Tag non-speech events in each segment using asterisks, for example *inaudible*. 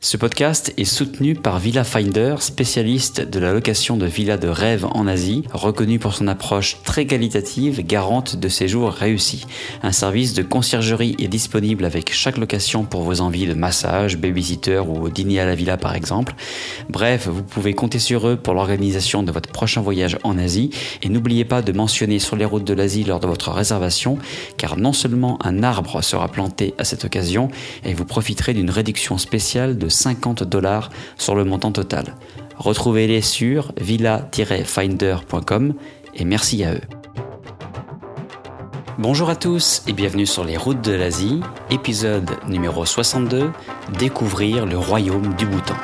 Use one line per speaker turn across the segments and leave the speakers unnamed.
Ce podcast est soutenu par Villa Finder, spécialiste de la location de villas de rêve en Asie, reconnu pour son approche très qualitative, garante de séjours réussis. Un service de conciergerie est disponible avec chaque location pour vos envies de massage, babysitter ou dîner à la villa par exemple. Bref, vous pouvez compter sur eux pour l'organisation de votre prochain voyage en Asie et n'oubliez pas de mentionner sur les routes de l'Asie lors de votre réservation car non seulement un arbre sera planté à cette occasion et vous profiterez d'une réduction spéciale de 50 dollars sur le montant total. Retrouvez-les sur villa-finder.com et merci à eux. Bonjour à tous et bienvenue sur les routes de l'Asie, épisode numéro 62, Découvrir le royaume du Bhoutan.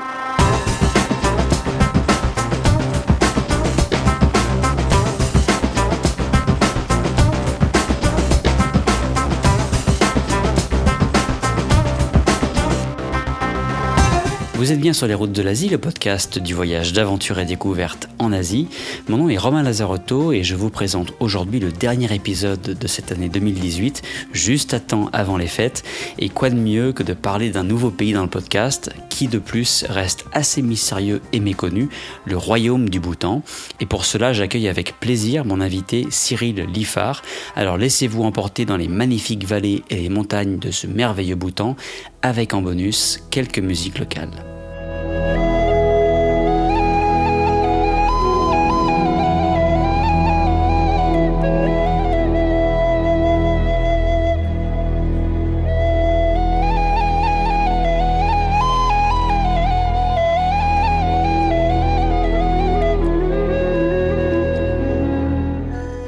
Vous êtes bien sur les routes de l'Asie, le podcast du voyage d'aventure et découverte en Asie. Mon nom est Romain Lazarotto et je vous présente aujourd'hui le dernier épisode de cette année 2018, juste à temps avant les fêtes. Et quoi de mieux que de parler d'un nouveau pays dans le podcast, qui de plus reste assez mystérieux et méconnu, le royaume du Bhoutan. Et pour cela, j'accueille avec plaisir mon invité Cyril Liffard. Alors laissez-vous emporter dans les magnifiques vallées et les montagnes de ce merveilleux Bhoutan, avec en bonus quelques musiques locales.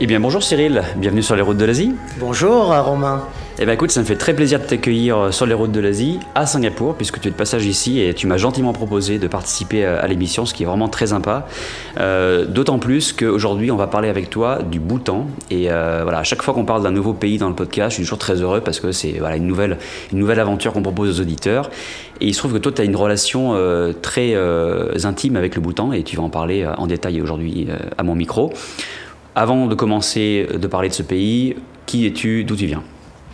Eh bien bonjour Cyril, bienvenue sur les routes de l'Asie.
Bonjour Romain.
Eh bien écoute, ça me fait très plaisir de t'accueillir sur les routes de l'Asie à Singapour, puisque tu es de passage ici et tu m'as gentiment proposé de participer à l'émission, ce qui est vraiment très sympa. Euh, D'autant plus qu'aujourd'hui, on va parler avec toi du Bhoutan. Et euh, voilà, à chaque fois qu'on parle d'un nouveau pays dans le podcast, je suis toujours très heureux parce que c'est voilà, une, nouvelle, une nouvelle aventure qu'on propose aux auditeurs. Et il se trouve que toi, tu as une relation euh, très euh, intime avec le Bhoutan et tu vas en parler euh, en détail aujourd'hui euh, à mon micro. Avant de commencer de parler de ce pays, qui es-tu, d'où tu viens?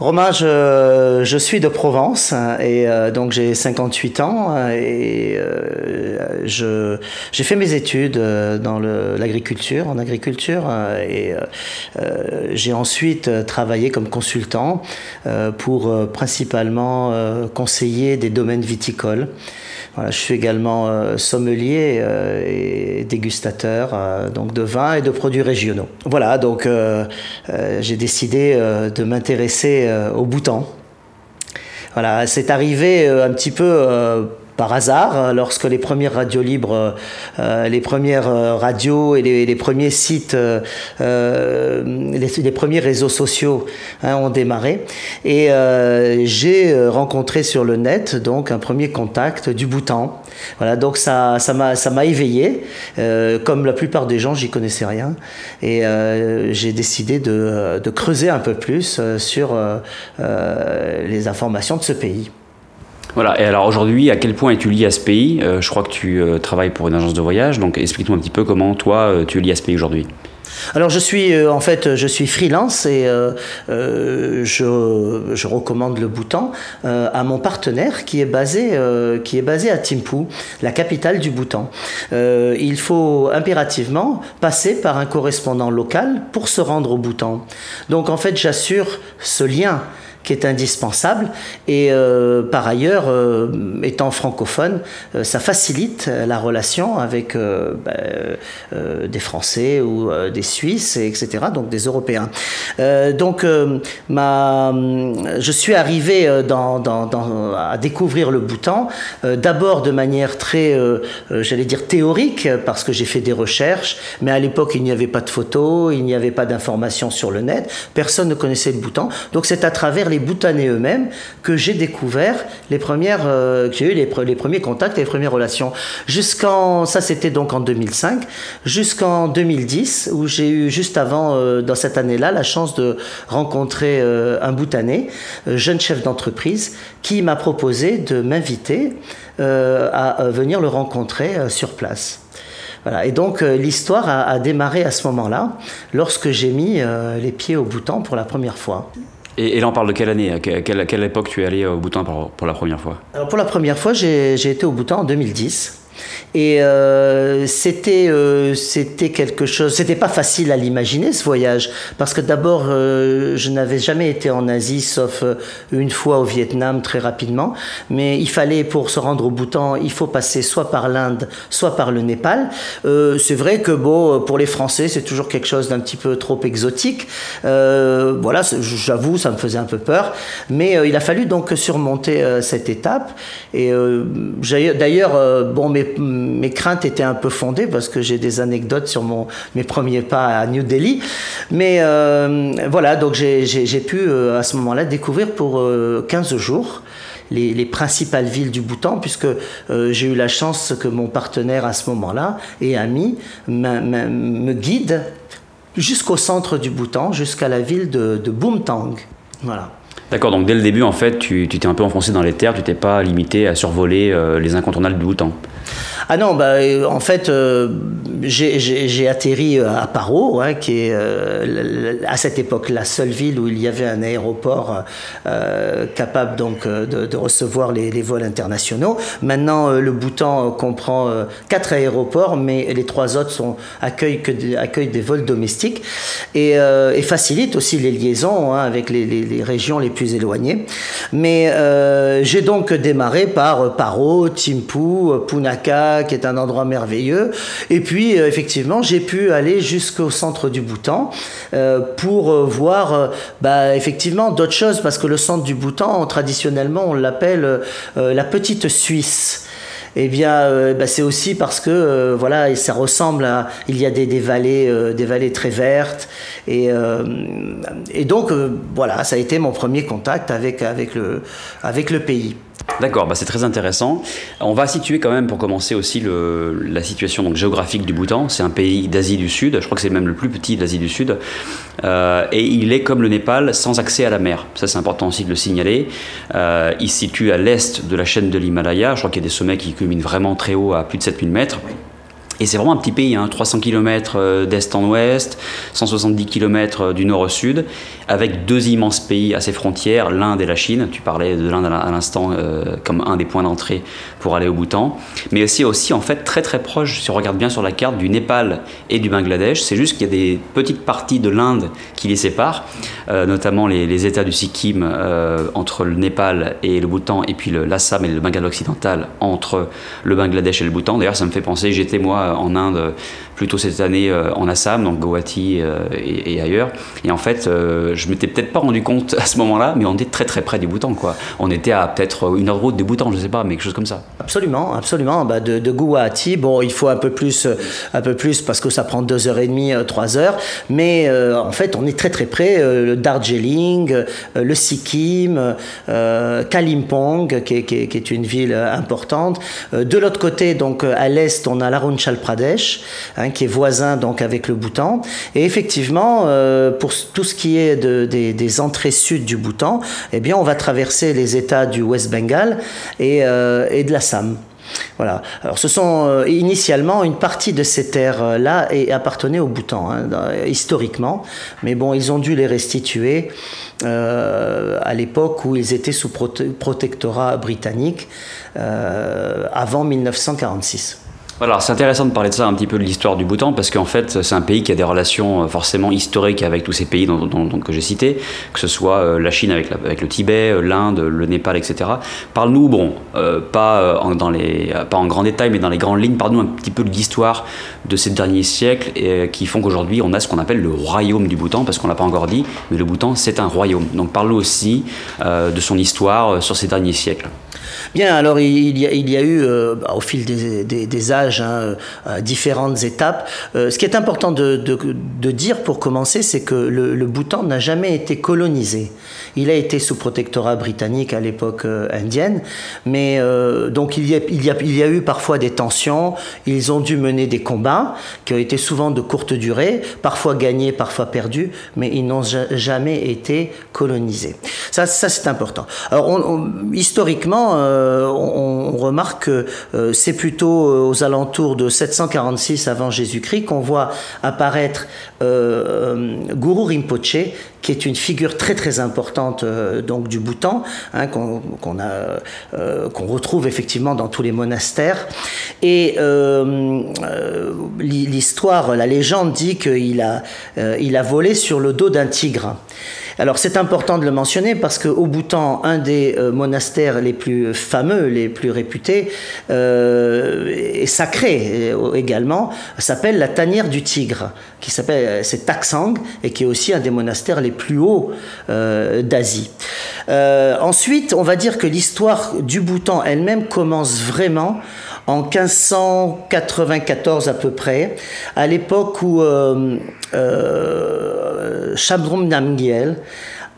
Romain, je, suis de Provence et euh, donc j'ai 58 ans et euh, j'ai fait mes études dans le, l'agriculture, en agriculture et euh, j'ai ensuite travaillé comme consultant pour principalement conseiller des domaines viticoles. Je suis également euh, sommelier euh, et dégustateur euh, donc de vins et de produits régionaux. Voilà, donc j'ai décidé de m'intéresser au Bhoutan. Voilà, c'est arrivé un petit peu par hasard, hein, lorsque les premières radios libres, euh, les premières euh, radios et les, premiers sites, euh, les, premiers réseaux sociaux hein, ont démarré. Et j'ai rencontré sur le net donc un premier contact du Bhoutan. Voilà, donc ça, ça m'a, ça m'a éveillé. comme la plupart des gens, j'y connaissais rien, et j'ai décidé de, de, creuser un peu plus sur les informations de ce pays.
Voilà, et alors aujourd'hui, à quel point es-tu lié à ce pays? Euh, Je crois que tu euh, travailles pour une agence de voyage, donc explique-moi un petit peu comment toi euh, tu es lié à ce pays aujourd'hui.
Alors je suis en fait je suis freelance et je, je, recommande le Bhoutan à mon partenaire qui est basé qui est basé à Thimphu, la capitale du Bhoutan. il faut impérativement passer par un correspondant local pour se rendre au Bhoutan. Donc en fait j'assure ce lien qui est indispensable. Et euh, par ailleurs, euh, étant francophone, euh, ça facilite la relation avec bah, des Français ou des Suisses, etc., donc des Européens. donc, ma, je suis arrivé dans, à découvrir le Bhoutan, d'abord de manière très, j'allais dire, théorique, parce que j'ai fait des recherches, mais à l'époque, il n'y avait pas de photos, il n'y avait pas d'informations sur le net, personne ne connaissait le Bhoutan. Donc, c'est à travers les Bhoutanais eux-mêmes que j'ai découvert les premières, euh, que j'ai eu les, les, premiers contacts et les premières relations. Jusqu'en, ça c'était donc en 2005, jusqu'en 2010 où j'ai eu juste avant, euh, dans cette année-là, la chance de rencontrer euh, un Bhoutanais, jeune chef d'entreprise, qui m'a proposé de m'inviter à venir le rencontrer sur place. Voilà. Et donc l'histoire a, a, démarré à ce moment-là, lorsque j'ai mis les pieds au Bhoutan pour la première fois.
Et, là, on parle de quelle année à quelle, quelle, époque tu es allé au Bhoutan pour, pour la première fois?
Alors Pour la première fois, j'ai été au Bhoutan en 2010. Et euh, c'était euh, c'était quelque chose. C'était pas facile à l'imaginer ce voyage parce que d'abord euh, je n'avais jamais été en Asie sauf une fois au Vietnam très rapidement. Mais il fallait pour se rendre au Bhoutan, il faut passer soit par l'Inde, soit par le Népal. C'est vrai que bon pour les Français c'est toujours quelque chose d'un petit peu trop exotique. voilà, j'avoue ça me faisait un peu peur. Mais il a fallu donc surmonter cette étape. Et d'ailleurs bon mais mes, craintes étaient un peu fondées parce que j'ai des anecdotes sur mon, mes premiers pas à New Delhi. Mais euh, voilà, donc j'ai pu euh, à ce moment-là découvrir pour 15 euh, jours les, les, principales villes du Bhoutan, puisque j'ai eu la chance que mon partenaire à ce moment-là et ami me guide jusqu'au centre du Bhoutan, jusqu'à la ville de, de. Voilà.
D'accord, donc dès le début, en fait, tu t'es un peu enfoncé dans les terres, tu t'es pas limité à survoler les incontournables du Bhoutan.
Ah non, bah, euh, en fait, euh, j'ai atterri euh, à Paro, hein, qui est à cette époque la seule ville où il y avait un aéroport capable donc de, recevoir les, vols internationaux. Maintenant, le Bhoutan comprend quatre aéroports, mais les trois autres sont, accueillent, que des, accueillent des vols domestiques et, et facilitent aussi les liaisons hein, avec les, régions les plus éloignées. Mais j'ai donc démarré par Paro, Thimphu, Qui est un endroit merveilleux. Et puis, euh, effectivement, j'ai pu aller jusqu'au centre du Bhoutan euh, pour euh, voir, bah, effectivement, d'autres choses, parce que le centre du Bhoutan, traditionnellement, on l'appelle la petite Suisse eh bien, bah, c'est aussi parce que voilà, ça ressemble à, il y a des, vallées, des vallées très vertes, et, et donc voilà, ça a été mon premier contact avec avec le avec le pays.
D'accord, bah c'est très intéressant. On va situer quand même pour commencer aussi la situation géographique du Bhoutan. C'est un pays d'Asie du Sud, je crois que c'est même le plus petit d'Asie du Sud. Euh, et il est comme le Népal, sans accès à la mer. Ça c'est important aussi de le signaler. Euh, il se situe à l'est de la chaîne de l'Himalaya. Je crois qu'il y a des sommets qui culminent vraiment très haut à plus de 7000 mètres. Et c'est vraiment un petit pays, hein, 300 km euh, d'est en ouest, 170 km euh, du nord au sud, avec deux immenses pays à ses frontières, l'Inde et la Chine. Tu parlais de l'Inde à l'instant euh, comme un des points d'entrée pour aller au Bhoutan, mais aussi aussi en fait très très proche, si on regarde bien sur la carte, du Népal et du Bangladesh. C'est juste qu'il y a des petites parties de l'Inde qui les séparent, notamment les, États du Sikkim entre le Népal et le Bhoutan, et puis l'Assam et le Bengale occidental entre le Bangladesh et le Bhoutan. D'ailleurs, ça me fait penser, j'étais moi en Inde plutôt cette année euh, en Assam, donc Guwahati euh, et, ailleurs. Et en fait, euh, je m'étais peut-être pas rendu compte *laughs* à ce moment-là, mais on était très très près du Bhoutan. Quoi. On était à peut-être une heure de route du Bhoutan, je sais pas, mais quelque chose comme ça.
Absolument, absolument. Bah, de, de Guwahati, bon, il faut un peu plus, un peu plus parce que ça prend deux heures et demie, trois heures. Mais en fait, on est très très près. le Darjeeling, le Sikkim, Kalimpong, qui est, qui, est, une ville importante. de l'autre côté, donc à l'est, on a l'Arunachal Pradesh. Hein, qui est voisin donc avec le Bhoutan. Et effectivement, euh, pour tout ce qui est de, des, entrées sud du Bhoutan, eh bien, on va traverser les États du West Bengal et, euh, et de l'Assam. Voilà. Alors, ce sont euh, initialement une partie de ces terres-là et appartenaient au Bhoutan hein, historiquement, mais bon, ils ont dû les restituer à l'époque où ils étaient sous protectorat britannique avant 1946.
Alors c'est intéressant de parler de ça un petit peu de l'histoire du Bhoutan parce qu'en fait c'est un pays qui a des relations euh, forcément historiques avec tous ces pays dont, que j'ai cités, que ce soit euh, la Chine avec, avec le Tibet, euh, l'Inde, le Népal, etc. Parle-nous, bon, pas, en, dans les, pas en grand détail mais dans les grandes lignes, parle-nous un petit peu de l'histoire de ces derniers siècles et, qui font qu'aujourd'hui on a ce qu'on appelle le royaume du Bhoutan parce qu'on l'a pas encore dit, mais le Bhoutan c'est un royaume. Donc parle-nous aussi de son histoire sur ces derniers siècles.
Bien, alors il y a, eu euh, au fil des, âges hein, euh, différentes étapes. Euh, ce qui est important de dire pour commencer, c'est que le, le Bhoutan n'a jamais été colonisé. Il a été sous protectorat britannique à l'époque indienne, mais donc il y, a, eu parfois des tensions. Ils ont dû mener des combats qui ont été souvent de courte durée, parfois gagnés, parfois perdus, mais ils n'ont jamais été colonisés. Ça, c'est important. Alors historiquement, euh, on, remarque que c'est plutôt aux alentours de 746 avant Jésus-Christ qu'on voit apparaître Guru Rinpoche, qui est une figure très très importante donc du Bhoutan, hein, qu'on qu'on retrouve effectivement dans tous les monastères. Et l'histoire, la légende dit qu'il a, il a volé sur le dos d'un tigre. Alors c'est important de le mentionner parce qu'au Bhoutan, un des euh, monastères les plus fameux, les plus réputés, euh, et sacré euh, également, s'appelle la tanière du tigre, qui s'appelle c'est Taksang et qui est aussi un des monastères les plus hauts d'Asie. ensuite, on va dire que l'histoire du Bhoutan elle-même commence vraiment en 1594 à peu près, à l'époque où euh, euh,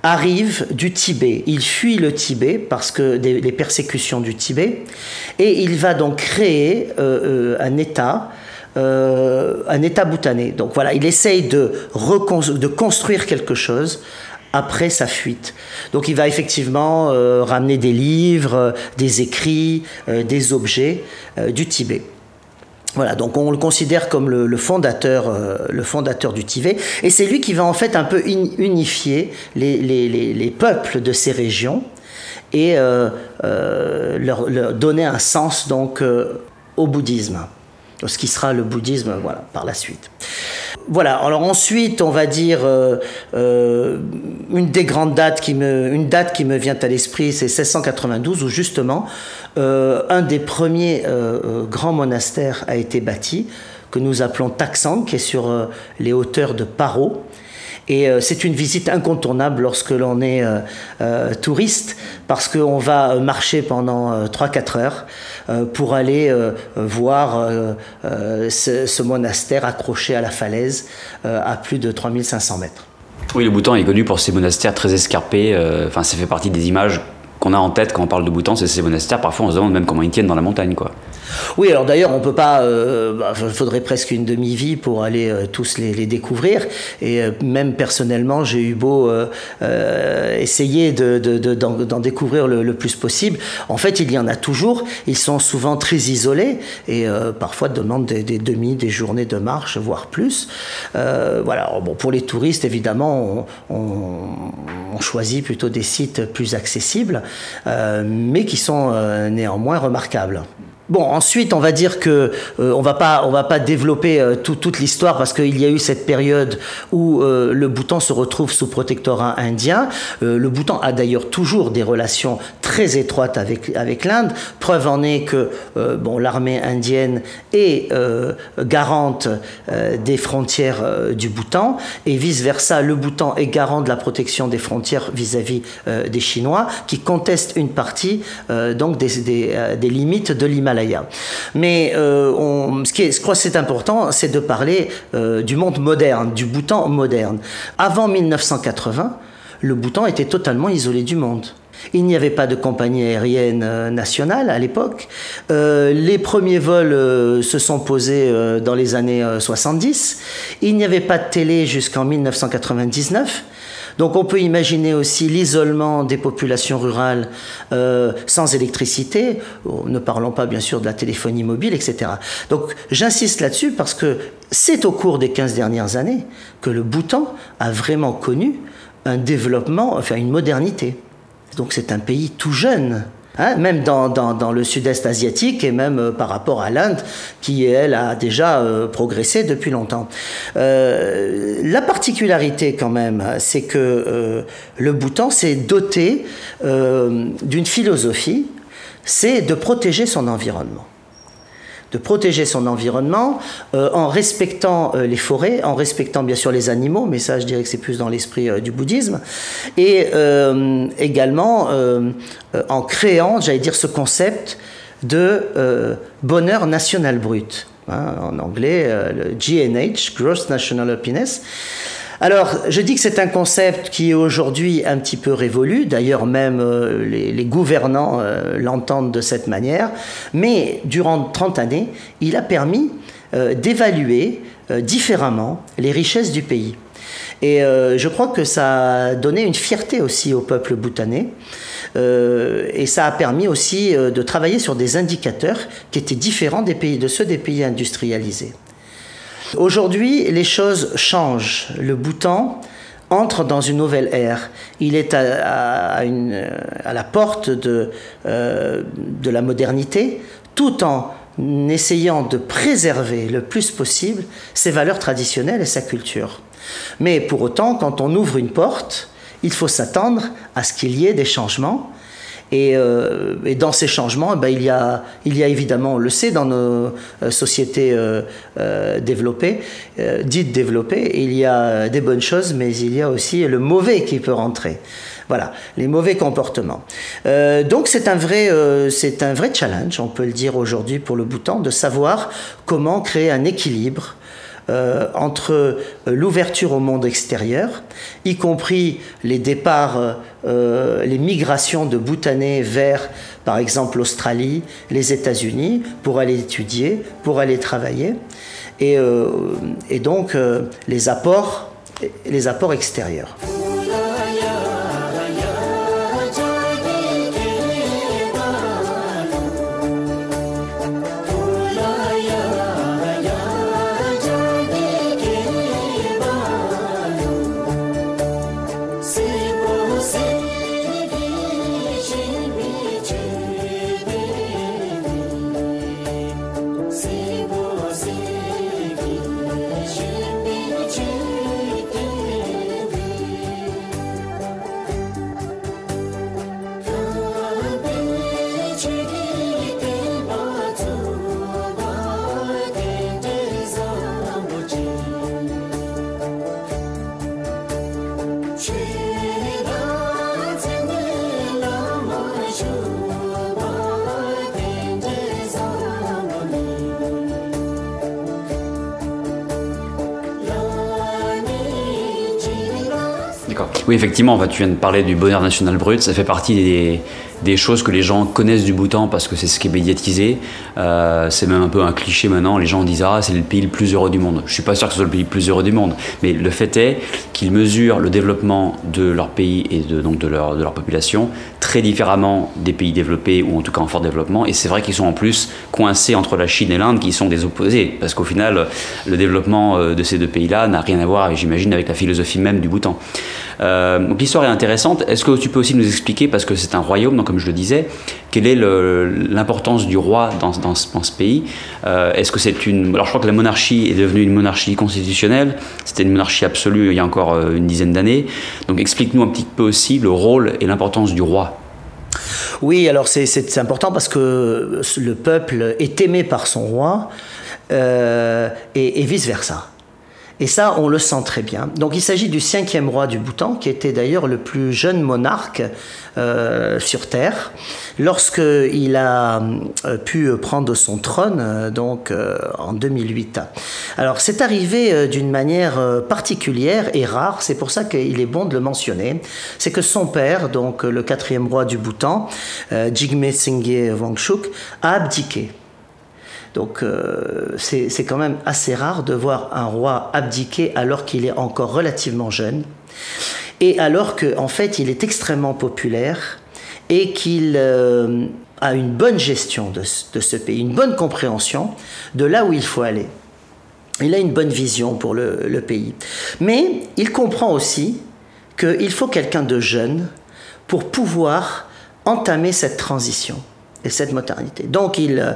arrive du Tibet. Il fuit le Tibet parce que les persécutions du Tibet, et il va donc créer euh, un État. un État bhoutanais. Donc voilà, il essaye de, de construire quelque chose après sa fuite. Donc il va effectivement euh, ramener des livres, euh, des écrits, euh, des objets du Tibet. Voilà, donc on le considère comme le, fondateur, le fondateur du Tibet, et c'est lui qui va en fait un peu unifier les, peuples de ces régions et leur, donner un sens donc au bouddhisme, ce qui sera le bouddhisme voilà, par la suite. Voilà. Alors ensuite, on va dire euh, euh, une des grandes dates qui me, date qui me vient à l'esprit, c'est 1692 où justement euh, un des premiers grands monastères a été bâti que nous appelons Taxang, qui est sur les hauteurs de Paro. Et euh, c'est une visite incontournable lorsque l'on est euh, euh, touriste, parce qu'on va marcher pendant 3-4 heures pour aller voir ce, monastère accroché à la falaise à plus de 3500 mètres.
Oui, le Bhoutan est connu pour ses monastères très escarpés. Enfin, ça fait partie des images qu'on a en tête quand on parle de Bhoutan, c'est ces monastères. Parfois, on se demande même comment ils tiennent dans la montagne, quoi.
Oui, alors d'ailleurs, on peut pas. il euh, bah, faudrait presque une demi-vie pour aller euh, tous les, découvrir. Et euh, même personnellement, j'ai eu beau essayer d'en de, découvrir le, plus possible. En fait, il y en a toujours. Ils sont souvent très isolés et parfois demandent des, demi, des journées de marche, voire plus. voilà. bon, pour les touristes, évidemment, on, choisit plutôt des sites plus accessibles, mais qui sont néanmoins remarquables. Bon, ensuite, on va dire que euh, on va pas, va pas développer euh, toute l'histoire parce qu'il y a eu cette période où euh, le Bhoutan se retrouve sous protectorat indien. le Bhoutan a d'ailleurs toujours des relations très étroites avec l'Inde. Preuve en est que l'armée indienne est garante des frontières du Bhoutan et vice versa. Le Bhoutan est garant de la protection des frontières vis-à-vis des Chinois qui contestent une partie donc des limites de l'Himalaya. Mais euh, ce qui je crois c'est important, c'est de parler euh, du monde moderne, du Bhoutan moderne. Avant 1980, le Bhoutan était totalement isolé du monde. Il n'y avait pas de compagnie aérienne euh, nationale à l'époque. les premiers vols se sont posés dans les années 70. Il n'y avait pas de télé jusqu'en 1999. Donc on peut imaginer aussi l'isolement des populations rurales euh, sans électricité, ne parlons pas bien sûr de la téléphonie mobile, etc. Donc j'insiste là-dessus parce que c'est au cours des 15 dernières années que le Bhoutan a vraiment connu un développement, enfin une modernité. Donc c'est un pays tout jeune Hein, même dans, dans, le sud-est asiatique et même euh, par rapport à l'Inde, qui, elle, a déjà euh, progressé depuis longtemps. Euh, la particularité, quand même, c'est que le Bhoutan s'est doté d'une philosophie, c'est de protéger son environnement de protéger son environnement euh, en respectant euh, les forêts, en respectant bien sûr les animaux, mais ça je dirais que c'est plus dans l'esprit euh, du bouddhisme, et également en créant, j'allais dire, ce concept de bonheur national brut. Hein, en anglais, le GNH, Gross National Happiness. Alors, je dis que c'est un concept qui est aujourd'hui un petit peu révolu, d'ailleurs même euh, les, gouvernants euh, l'entendent de cette manière, mais durant 30 années, il a permis euh, d'évaluer différemment les richesses du pays. Et je crois que ça a donné une fierté aussi au peuple bhoutanais. et ça a permis aussi de travailler sur des indicateurs qui étaient différents de ceux des pays industrialisés. Aujourd'hui, les choses changent. Le Bhoutan entre dans une nouvelle ère. Il est à, la porte de, de la modernité, tout en essayant de préserver le plus possible ses valeurs traditionnelles et sa culture. Mais pour autant, quand on ouvre une porte, il faut s'attendre à ce qu'il y ait des changements. Et, euh, dans ces changements, eh ben, il, y a, il y a évidemment, on le sait, dans nos euh, sociétés euh, développées, dites développées, il y a des bonnes choses, mais il y a aussi le mauvais qui peut rentrer. Voilà, les mauvais comportements. Donc c'est un, vrai, c'est un vrai challenge, on peut le dire aujourd'hui pour le Bhoutan, de savoir comment créer un équilibre euh, entre l'ouverture au monde extérieur, y compris les départs, les migrations de Bhoutanais vers, par exemple, l'Australie, les États-Unis, pour aller étudier, pour aller travailler, et, et donc les apports extérieurs.
Oui, effectivement, tu viens de parler du bonheur national brut. Ça fait partie des, choses que les gens connaissent du Bhoutan parce que c'est ce qui est médiatisé. Euh, c'est même un peu un cliché maintenant. Les gens disent Ah, c'est le pays le plus heureux du monde. Je suis pas sûr que ce soit le pays le plus heureux du monde. Mais le fait est qu'ils mesurent le développement de leur pays et donc de, leur, de leur population très différemment des pays développés ou en tout cas en fort développement. Et c'est vrai qu'ils sont en plus coincés entre la Chine et l'Inde qui sont des opposés. Parce qu'au final, le développement euh, de ces deux pays-là n'a rien à voir, j'imagine, avec la philosophie même du Bhoutan. Euh, donc l'histoire est intéressante. Est-ce que tu peux aussi nous expliquer, parce que c'est un royaume, donc comme je le disais, quelle est l'importance du roi dans, dans, ce, pays euh, Est-ce que c'est une... Alors je crois que la monarchie est devenue une monarchie constitutionnelle, c'était une monarchie absolue il y a encore euh, une dizaine d'années. Donc explique-nous un petit peu aussi le rôle et l'importance du roi.
Oui, alors c'est important parce que le peuple est aimé par son roi et vice-versa. Et ça, on le sent très bien. Donc il s'agit du cinquième roi du Bhoutan, qui était d'ailleurs le plus jeune monarque euh, sur Terre, lorsqu'il a euh, pu prendre son trône, euh, donc en 2008. Alors c'est arrivé d'une manière particulière et rare, c'est pour ça qu'il est bon de le mentionner, c'est que son père, donc le quatrième roi du Bhoutan, Jigme Singye Wangchuk, a abdiqué. Donc euh, c'est quand même assez rare de voir un roi abdiquer alors qu'il est encore relativement jeune et alors qu'en en fait il est extrêmement populaire et qu'il euh, a une bonne gestion de, ce pays, une bonne compréhension de là où il faut aller. Il a une bonne vision pour le, pays. Mais il comprend aussi qu'il faut quelqu'un de jeune pour pouvoir entamer cette transition et cette modernité. Donc il, euh,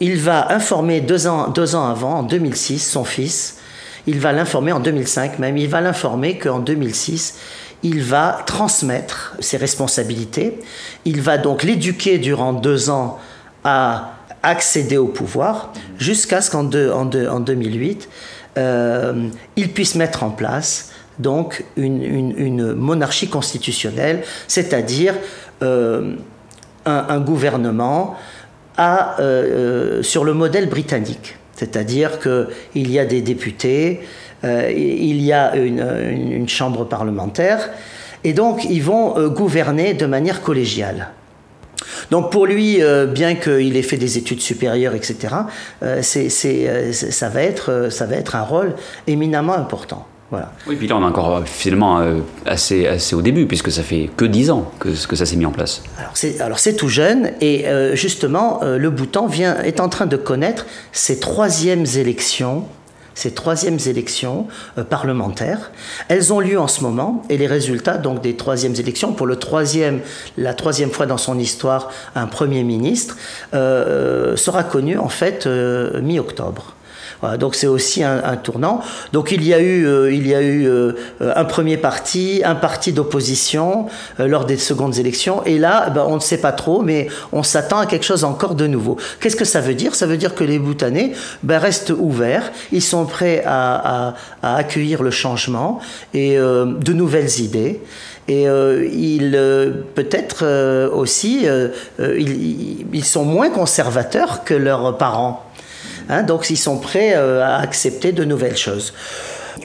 il va informer deux ans, avant, en 2006, son fils. Il va l'informer en 2005 même. Il va l'informer qu'en 2006, il va transmettre ses responsabilités. Il va donc l'éduquer durant deux ans à accéder au pouvoir jusqu'à ce qu'en en 2008, euh, il puisse mettre en place donc une, monarchie constitutionnelle, c'est-à-dire euh, un, gouvernement euh, euh, sur le modèle britannique. C'est-à-dire qu'il y a des députés, euh, il y a une, chambre parlementaire, et donc ils vont gouverner de manière collégiale. Donc pour lui, bien qu'il ait fait des études supérieures, etc., ça va être un rôle éminemment important. Voilà.
Oui, puis là, on est encore finalement assez, assez au début, puisque ça fait que 10 ans que, que ça s'est mis en place.
Alors c'est tout jeune, et justement, le Bhoutan vient, est en train de connaître ses troisièmes élections ces troisièmes élections euh, parlementaires. Elles ont lieu en ce moment et les résultats donc des troisièmes élections pour le troisième, la troisième fois dans son histoire un premier ministre euh, sera connu en fait euh, mi-octobre donc c'est aussi un, tournant. Donc il y a eu, euh, euh, un premier parti, un parti d'opposition euh, lors des secondes élections. Et là, ben, on ne sait pas trop, mais on s'attend à quelque chose encore de nouveau. Qu'est-ce que ça veut dire? Ça veut dire que les Bhoutanais ben, restent ouverts. Ils sont prêts à, accueillir le changement et de nouvelles idées. Et ils, peut-être aussi, ils, sont moins conservateurs que leurs parents. Hein, donc ils sont prêts euh, à accepter de nouvelles choses.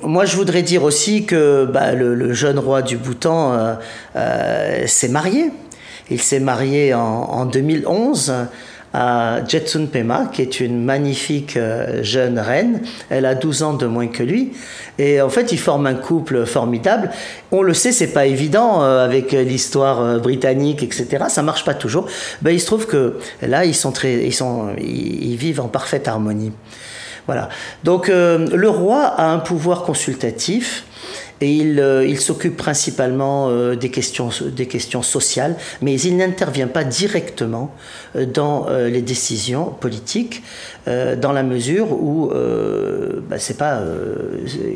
Moi, je voudrais dire aussi que bah, le, jeune roi du Bhoutan euh, euh, s'est marié. Il s'est marié en, en 2011 à Jetsun Pema, qui est une magnifique euh, jeune reine. Elle a 12 ans de moins que lui. Et en fait, ils forment un couple formidable. On le sait, c'est pas évident euh, avec l'histoire euh, britannique, etc. Ça marche pas toujours. Ben, il se trouve que là, ils sont très, ils sont, ils vivent en parfaite harmonie. Voilà. Donc, le roi a un pouvoir consultatif et il, euh, il s'occupe principalement euh, des, questions, sociales, mais il n'intervient pas directement euh, dans les décisions politiques, dans la mesure où bah, c'est pas,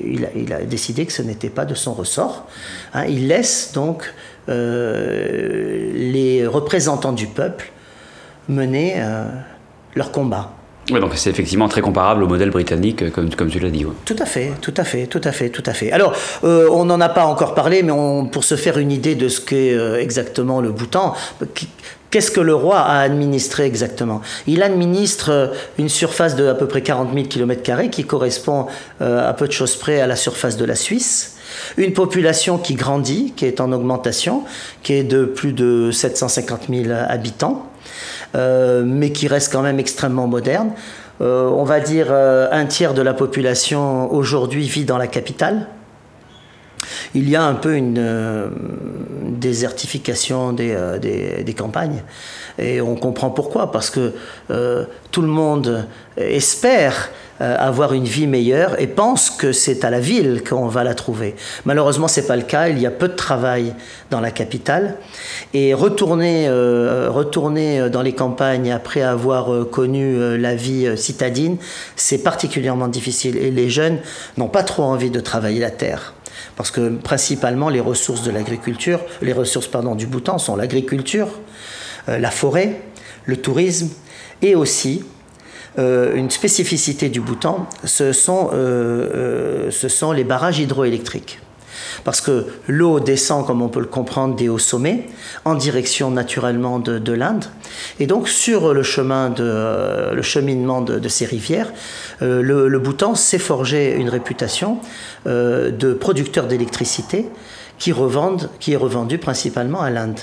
il a, il, a, décidé que ce n'était pas de son ressort. Hein. il laisse donc les représentants du peuple mener leur combat.
Oui, donc c'est effectivement très comparable au modèle britannique, euh, comme, tu l'as dit.
Tout à fait, tout à fait, tout à fait, tout à fait. Alors, euh, on n'en a pas encore parlé, mais pour se faire une idée de ce qu'est euh, exactement le Bhoutan, qu'est-ce que le roi a administré exactement? Il administre une surface de à peu près 40 000 km qui correspond à peu de choses près à la surface de la Suisse. Une population qui grandit, qui est en augmentation, qui est de plus de 750 000 habitants. Euh, mais qui reste quand même extrêmement moderne. Euh, on va dire euh, un tiers de la population aujourd'hui vit dans la capitale. Il y a un peu une désertification des, des, campagnes. Et on comprend pourquoi, parce que tout le monde espère euh, avoir une vie meilleure et pense que c'est à la ville qu'on va la trouver. Malheureusement, c'est pas le cas. Il y a peu de travail dans la capitale et retourner, euh, retourner dans les campagnes après avoir euh, connu la vie citadine, c'est particulièrement difficile et les jeunes n'ont pas trop envie de travailler la terre parce que principalement les ressources de l'agriculture, les ressources pardon du Bhoutan sont l'agriculture, la forêt, le tourisme et aussi euh, une spécificité du Bhoutan, ce sont, euh, euh, ce sont les barrages hydroélectriques. Parce que l'eau descend, comme on peut le comprendre, des hauts sommets, en direction naturellement de, l'Inde. Et donc, sur le chemin de le cheminement de, ces rivières, le, le, Bhoutan s'est forgé une réputation de producteur d'électricité qui, qui est revendue principalement à l'Inde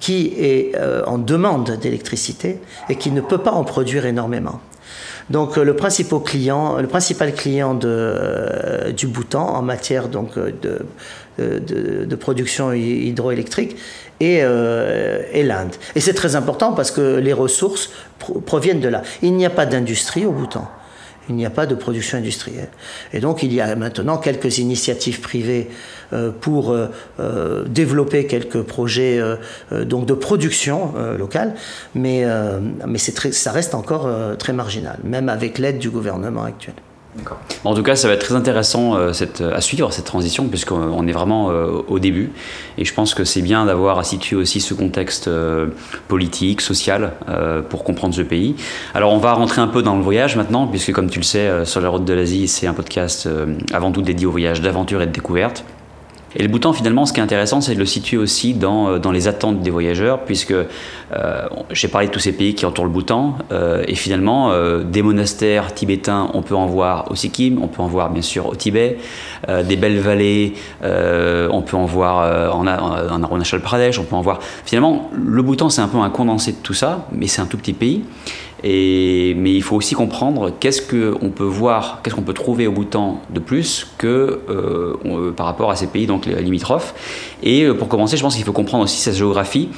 qui est en demande d'électricité et qui ne peut pas en produire énormément. Donc euh, le principal client, le principal client de, euh, du Bhoutan en matière donc euh, de, production hydroélectrique est, l'Inde. Et c'est très important parce que les ressources proviennent de là. Il n'y a pas d'industrie au Bhoutan il n'y a pas de production industrielle. Et donc il y a maintenant quelques initiatives privées euh, pour euh, euh, développer quelques projets donc de production locale, mais, mais ça reste encore très marginal, même avec l'aide du gouvernement actuel.
En tout cas, ça va être très intéressant cette, à suivre cette transition, puisqu'on est vraiment au début. Et je pense que c'est bien d'avoir à situer aussi ce contexte politique, social, pour comprendre ce pays. Alors, on va rentrer un peu dans le voyage maintenant, puisque comme tu le sais, Sur la route de l'Asie, c'est un podcast avant tout dédié au voyage d'aventure et de découverte. Et le Bhoutan, finalement, ce qui est intéressant, c'est de le situer aussi dans, euh, dans les attentes des voyageurs, puisque euh, j'ai parlé de tous ces pays qui entourent le Bhoutan, euh, et finalement, des monastères tibétains, on peut en voir au Sikkim, on peut en voir bien sûr au Tibet, des belles vallées, on peut en voir en, en, en Arunachal Pradesh, on peut en voir. Finalement, le Bhoutan, c'est un peu un condensé de tout ça, mais c'est un tout petit pays. Mais il faut aussi comprendre qu'est-ce qu'on peut voir, qu'est-ce qu'on peut trouver au Bhoutan de plus que par rapport à ces pays donc limitrophes. Et pour commencer, je pense qu'il faut comprendre aussi sa géographie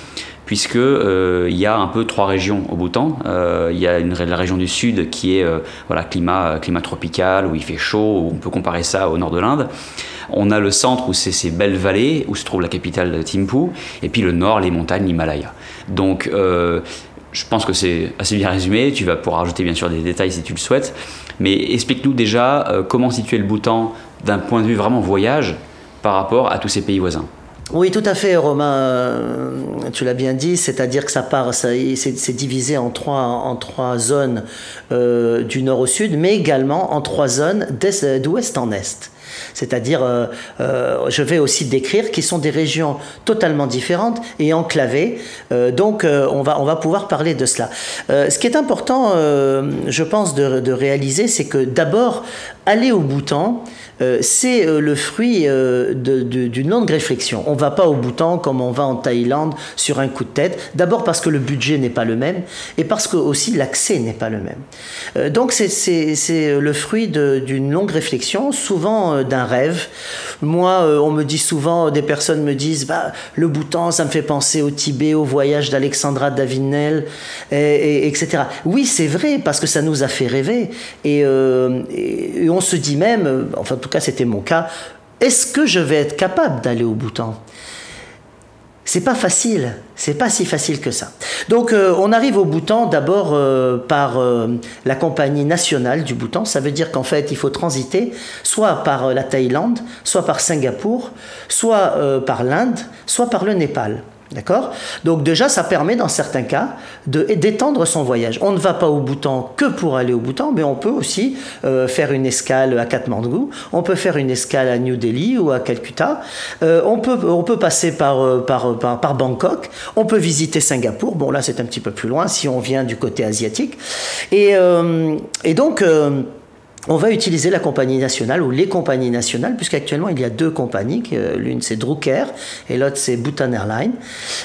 puisque euh, il y a un peu trois régions au Bhoutan. Euh, il y a la région du sud qui est euh, voilà climat climat tropical où il fait chaud, où on peut comparer ça au nord de l'Inde. On a le centre où c'est ces belles vallées où se trouve la capitale de Thimphu, et puis le nord les montagnes, l'Himalaya. Donc je pense que c'est assez bien résumé. Tu vas pouvoir ajouter bien sûr des détails si tu le souhaites. Mais explique-nous déjà comment situer le Bhoutan d'un point de vue vraiment voyage par rapport à tous ces pays voisins.
Oui, tout à fait, Romain. Euh, tu l'as bien dit, c'est-à-dire que ça part, c'est divisé en trois, en trois zones euh, du nord au sud, mais également en trois zones d'ouest en est. C'est-à-dire, euh, je vais aussi décrire qui sont des régions totalement différentes et enclavées. donc, on, va, on va pouvoir parler de cela. ce qui est important, je pense, de, de réaliser, c'est que d'abord, aller au Bhoutan, euh, c'est euh, le fruit euh, d'une longue réflexion. On ne va pas au Bhoutan comme on va en Thaïlande sur un coup de tête. D'abord parce que le budget n'est pas le même et parce que aussi l'accès n'est pas le même. donc c'est le fruit d'une longue réflexion, souvent d'un rêve. Moi, on me dit souvent, des personnes me disent, bah, le Bhoutan, ça me fait penser au Tibet, au voyage d'Alexandra Davinel, et, etc. Oui, c'est vrai parce que ça nous a fait rêver et, et on se dit même, enfin tout c'était mon cas, est-ce que je vais être capable d'aller au Bhoutan? C'est pas facile, c'est pas si facile que ça. Donc euh, on arrive au Bhoutan d'abord euh, par euh, la compagnie nationale du Bhoutan, ça veut dire qu'en fait il faut transiter soit par la Thaïlande, soit par Singapour, soit par l'Inde, soit par le Népal. D'accord? Donc déjà, ça permet dans certains cas d'étendre son voyage. On ne va pas au Bhoutan que pour aller au Bhoutan, mais on peut aussi euh, faire une escale à Kathmandu, on peut faire une escale à New Delhi ou à Calcutta, euh, on, peut, on peut passer par, euh, par, par, Bangkok, on peut visiter Singapour, bon là c'est un petit peu plus loin si on vient du côté asiatique. Et, et donc on va utiliser la compagnie nationale ou les compagnies nationales, puisqu'actuellement il y a deux compagnies, l'une c'est Drucker et l'autre c'est Bhutan Airlines,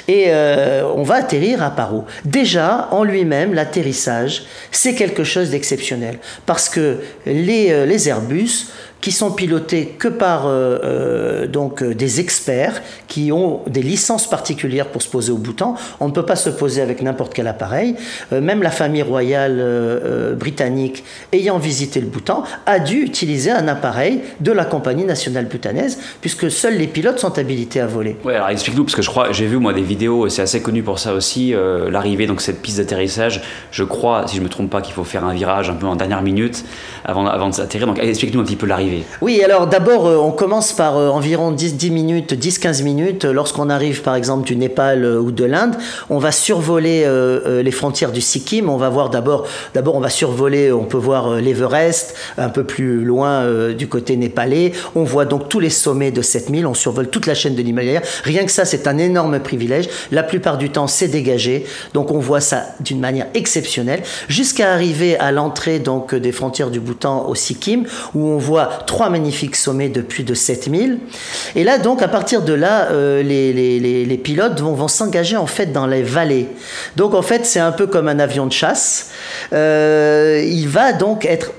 et euh, on va atterrir à Paro. Déjà, en lui-même, l'atterrissage, c'est quelque chose d'exceptionnel, parce que les, euh, les Airbus qui sont pilotés que par euh, euh, donc euh, des experts qui ont des licences particulières pour se poser au Bhoutan. On ne peut pas se poser avec n'importe quel appareil. même la famille royale britannique, ayant visité le Bhoutan, a dû utiliser un appareil de la compagnie nationale bhutanaise, puisque seuls les pilotes sont habilités à voler.
Ouais, alors explique-nous, parce que je crois, j'ai vu moi des vidéos, c'est assez connu pour ça aussi, l'arrivée donc cette piste d'atterrissage. Je crois, si je me trompe pas, qu'il faut faire un virage un peu en dernière minute avant, avant de s'atterrir. Donc explique-nous un petit peu l'arrivée
oui, alors d'abord, euh, on commence par euh, environ 10, 10 minutes, 10-15 minutes. Lorsqu'on arrive par exemple du Népal euh, ou de l'Inde, on va survoler les frontières du Sikkim. On va voir d'abord, d'abord on va survoler, on peut voir l'Everest, un peu plus loin du côté népalais. On voit donc tous les sommets de 7000, on survole toute la chaîne de l'Himalaya. Rien que ça, c'est un énorme privilège. La plupart du temps, c'est dégagé. Donc on voit ça d'une manière exceptionnelle jusqu'à arriver à l'entrée donc des frontières du Bhoutan au Sikkim où on voit trois magnifiques sommets de plus de 7000. Et là, donc, à partir de là, euh, les, les, les, pilotes vont, vont s'engager en fait dans les vallées. Donc, en fait, c'est un peu comme un avion de chasse. Euh, il va donc être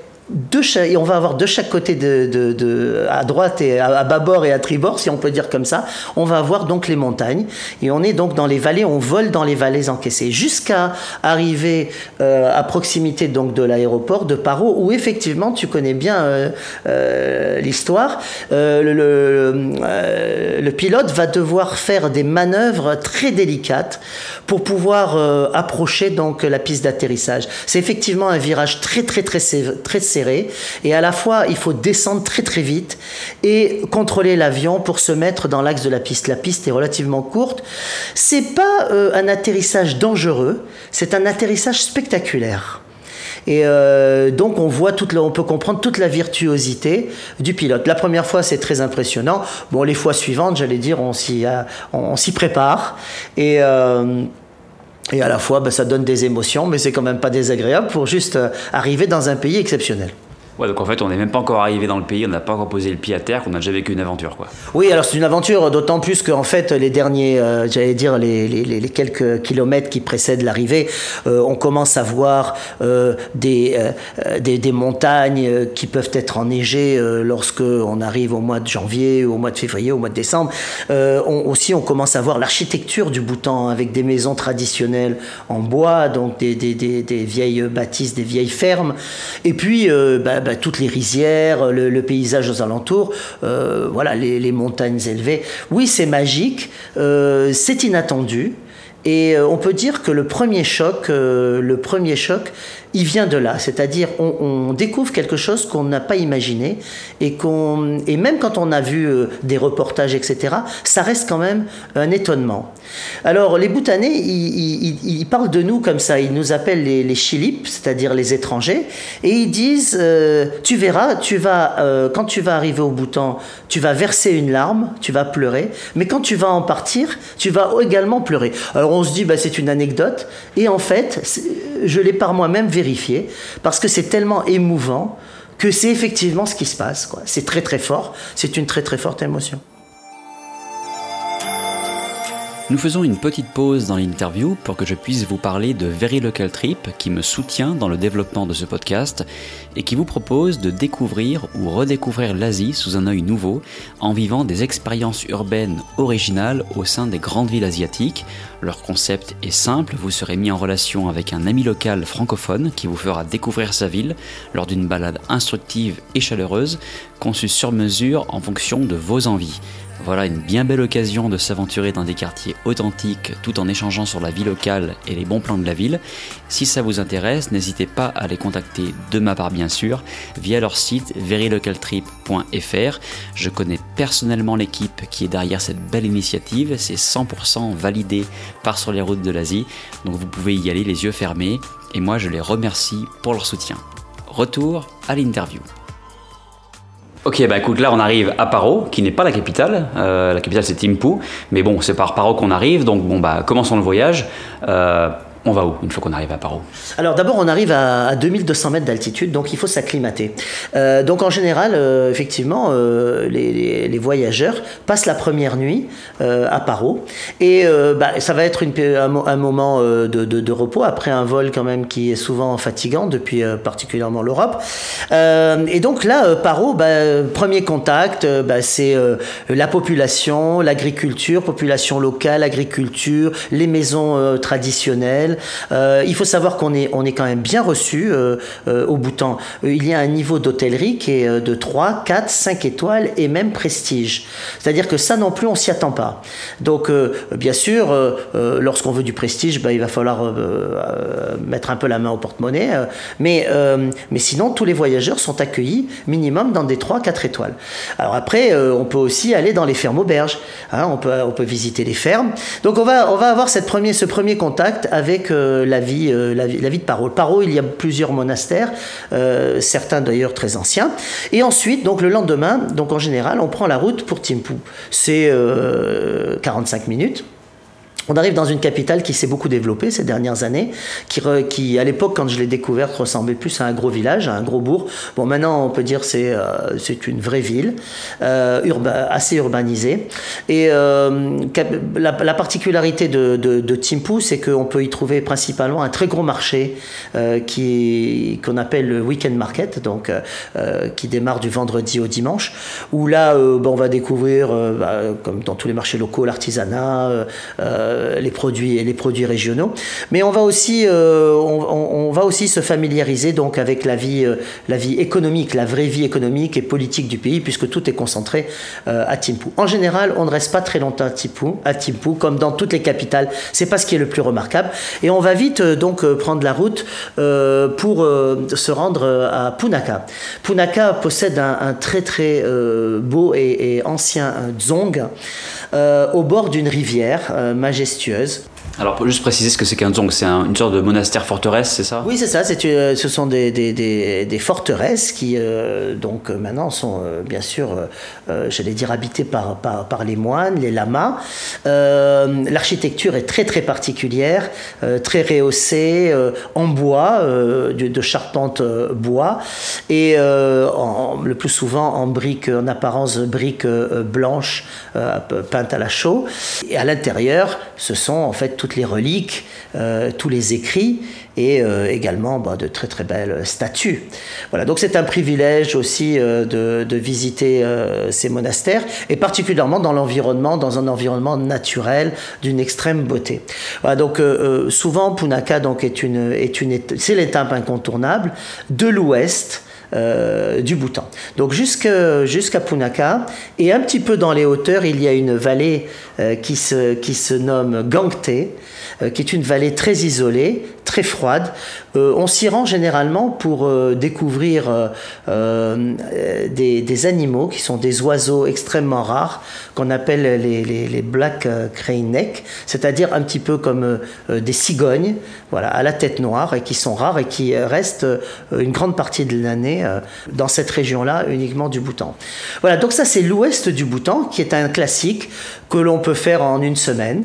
et on va avoir de chaque côté de, à droite et à, bâbord et à tribord, si on peut dire comme ça, on va avoir donc les montagnes et on est donc dans les vallées, on vole dans les vallées encaissées jusqu'à arriver euh, à proximité donc de l'aéroport de Paro où effectivement tu connais bien euh, euh, l'histoire, le, le, pilote va devoir faire des manœuvres très délicates pour pouvoir approcher donc la piste d'atterrissage. C'est effectivement un virage très très très très, très et à la fois il faut descendre très très vite et contrôler l'avion pour se mettre dans l'axe de la piste. La piste est relativement courte. C'est pas euh, un atterrissage dangereux, c'est un atterrissage spectaculaire. Et euh, donc on voit toute on peut comprendre toute la virtuosité du pilote. La première fois c'est très impressionnant. Bon les fois suivantes j'allais dire on s'y on, s'y prépare et euh, et à la fois, ben, ça donne des émotions, mais c'est quand même pas désagréable pour juste euh, arriver dans un pays exceptionnel.
Donc en fait, on n'est même pas encore arrivé dans le pays, on n'a pas encore posé le pied à terre, qu'on a déjà vécu une aventure, quoi.
Oui, alors c'est une aventure, d'autant plus qu'en fait, les derniers, euh, j'allais dire, les, quelques kilomètres qui précèdent l'arrivée, euh, on commence à voir euh, des, euh, des, montagnes qui peuvent être enneigées lorsque on arrive au mois de janvier, au mois de février, au mois de décembre. Aussi, on commence à voir l'architecture du Bhoutan avec des maisons traditionnelles en bois, donc des, des, des vieilles bâtisses, des vieilles fermes. Et puis, bah, bah, toutes les rizières, le, paysage aux alentours, euh, voilà, les, montagnes élevées. Oui, c'est magique, euh, c'est inattendu. Et euh, on peut dire que le premier choc, le premier choc, il vient de là, c'est-à-dire on, découvre quelque chose qu'on n'a pas imaginé et même quand on a vu euh, des reportages etc, ça reste quand même un étonnement. Alors les Bhoutanais, ils, parlent de nous comme ça, ils nous appellent les, les c'est-à-dire les étrangers, et ils disent euh, tu verras, tu vas euh, quand tu vas arriver au Bhoutan, tu vas verser une larme, tu vas pleurer, mais quand tu vas en partir, tu vas également pleurer. Alors on se dit bah, c'est une anecdote et en fait je l'ai par moi-même vérifié, parce que c'est tellement émouvant que c'est effectivement ce qui se passe. C'est très très fort, c'est une très très forte émotion.
Nous faisons une petite pause dans l'interview pour que je puisse vous parler de Very Local Trip qui me soutient dans le développement de ce podcast et qui vous propose de découvrir ou redécouvrir l'Asie sous un œil nouveau en vivant des expériences urbaines originales au sein des grandes villes asiatiques. Leur concept est simple, vous serez mis en relation avec un ami local francophone qui vous fera découvrir sa ville lors d'une balade instructive et chaleureuse conçue sur mesure en fonction de vos envies. Voilà une bien belle occasion de s'aventurer dans des quartiers authentiques tout en échangeant sur la vie locale et les bons plans de la ville. Si ça vous intéresse, n'hésitez pas à les contacter de ma part bien sûr via leur site verylocaltrip.fr. Je connais personnellement l'équipe qui est derrière cette belle initiative, c'est 100% validé par sur les routes de l'Asie, donc vous pouvez y aller les yeux fermés et moi je les remercie pour leur soutien. Retour à l'interview. Ok, bah écoute, là on arrive à Paro, qui n'est pas la capitale. Euh, la capitale c'est Thimphu, mais bon, c'est par Paro qu'on arrive, donc bon bah commençons le voyage. Euh, on va où une fois qu'on arrive à Paro?
Alors d'abord on arrive à, 2200 mètres d'altitude, donc il faut s'acclimater. Euh, donc en général, euh, effectivement, euh, les, voyageurs passent la première nuit à Paro et bah, ça va être un, moment de, repos après un vol quand même qui est souvent fatigant depuis particulièrement l'Europe. et donc là, Paro, bah, premier contact, bah, c'est la population, l'agriculture, population locale, agriculture, les maisons traditionnelles. Euh, il faut savoir qu'on est, on est quand même bien reçu euh, euh, au Bhoutan. Il y a un niveau d'hôtellerie qui est de 3, 4, 5 étoiles et même prestige. C'est-à-dire que ça non plus, on s'y attend pas. Donc, bien sûr, lorsqu'on veut du prestige, ben, il va falloir mettre un peu la main au porte-monnaie. mais, mais sinon, tous les voyageurs sont accueillis minimum dans des 3, 4 étoiles. Alors après, on peut aussi aller dans les fermes auberges. Hein, on, peut, on peut visiter les fermes. Donc, on va, on va avoir ce premier contact avec la, vie, euh, la, vie, de Paro. Paro, il y a plusieurs monastères, euh, certains d'ailleurs très anciens. Et ensuite, donc le lendemain, donc en général, on prend la route pour Thimphu. C'est 45 euh, minutes. On arrive dans une capitale qui s'est beaucoup développée ces dernières années, qui, à l'époque, quand je l'ai découverte, ressemblait plus à un gros village, à un gros bourg. Bon, maintenant, on peut dire c'est euh, c'est une vraie ville, euh, assez urbanisée. Et euh, la, particularité de, de, Thimphu, c'est qu'on peut y trouver principalement un très gros marché qui qu'on appelle le weekend market, donc qui démarre du vendredi au dimanche, où là, on va découvrir, bah, comme dans tous les marchés locaux, l'artisanat. Les produits les produits régionaux. Mais on va aussi euh, on, va aussi se familiariser donc avec la vie euh, la vie économique, la vraie vie économique et politique du pays puisque tout est concentré à Thimphu. En général, on ne reste pas très longtemps à Thimphu, à comme dans toutes les capitales. C'est pas ce qui est le plus remarquable. Et on va vite donc prendre la route pour se rendre à Punaka. Punaka possède un, très très beau et, et ancien dzong. au bord d'une rivière majestueuse.
majestueuse Alors, juste préciser ce que c'est qu'un dzong, c'est une sorte de monastère forteresse, c'est ça?
Oui, c'est ça. Euh, ce sont des, forteresses qui, euh, donc, maintenant, sont bien sûr, j'allais dire, habitées par, les moines, les lamas. l'architecture est très, très particulière, très rehaussée, en bois, de, charpente bois, et le plus souvent en briques, en apparence briques blanches, peintes à la chaux. Et à l'intérieur, ce sont en fait toutes les reliques, euh, tous les écrits et euh, également bah, de très très belles statues. Voilà, donc c'est un privilège aussi euh, de, visiter ces monastères et particulièrement dans l'environnement, dans un environnement naturel d'une extrême beauté. Voilà, donc souvent Punaka donc est une est une c'est l'étape incontournable de l'ouest euh, du Bhoutan. Donc jusqu'à Punaka, et un petit peu dans les hauteurs, il y a une vallée euh, qui, se, qui se nomme Gangte, euh, qui est une vallée très isolée, très froide. Euh, on s'y rend généralement pour euh, découvrir des, animaux qui sont des oiseaux extrêmement rares qu'on appelle les, les, black crane neck, c'est-à-dire un petit peu comme des cigognes, voilà, à la tête noire et qui sont rares et qui restent une grande partie de l'année dans cette région-là uniquement du Bhoutan. Voilà, donc ça c'est l'ouest du Bhoutan qui est un classique que l'on peut faire en une semaine.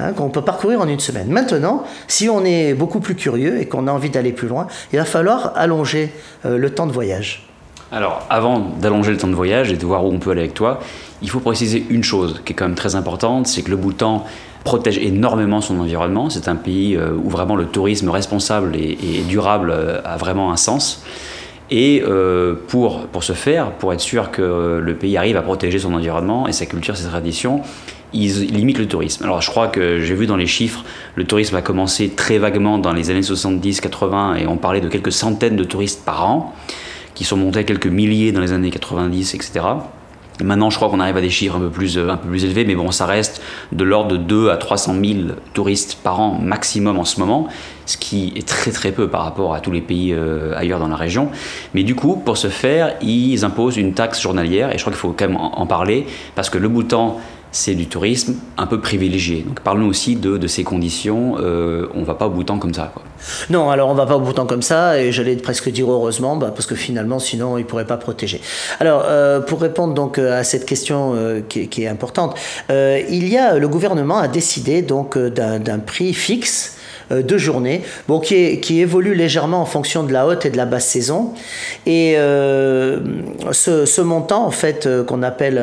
Hein, qu'on peut parcourir en une semaine. Maintenant, si on est beaucoup plus curieux et qu'on a envie d'aller plus loin, il va falloir allonger euh, le temps de voyage.
Alors, avant d'allonger le temps de voyage et de voir où on peut aller avec toi, il faut préciser une chose qui est quand même très importante, c'est que le Bhoutan protège énormément son environnement. C'est un pays euh, où vraiment le tourisme responsable et, durable euh, a vraiment un sens. Et pour, pour ce faire, pour être sûr que le pays arrive à protéger son environnement et sa culture, ses traditions, ils limitent le tourisme. Alors je crois que j'ai vu dans les chiffres, le tourisme a commencé très vaguement dans les années 70-80 et on parlait de quelques centaines de touristes par an, qui sont montés à quelques milliers dans les années 90, etc. maintenant, je crois qu'on arrive à des chiffres un peu, plus, plus élevés, mais bon, ça reste de l'ordre de 2 à 300 000 touristes par an maximum en ce moment, ce qui est très très peu par rapport à tous les pays euh, ailleurs dans la région. Mais du coup, pour ce faire, ils imposent une taxe journalière, et je crois qu'il faut quand même en, parler, parce que le Bhoutan c'est du tourisme un peu privilégié. Donc parlons aussi de, ces conditions. Euh, on va pas au bouton comme ça.
Non, alors on va pas au bouton comme ça, et j'allais presque dire heureusement, bah, parce que finalement, sinon, ils ne pourraient pas protéger. Alors, euh, pour répondre donc à cette question euh, qui, qui, est importante, il y a le gouvernement a décidé donc d'un prix fixe euh, de journée, bon, qui, qui, évolue légèrement en fonction de la haute et de la basse saison. Et euh, ce, montant, en fait, euh, qu'on appelle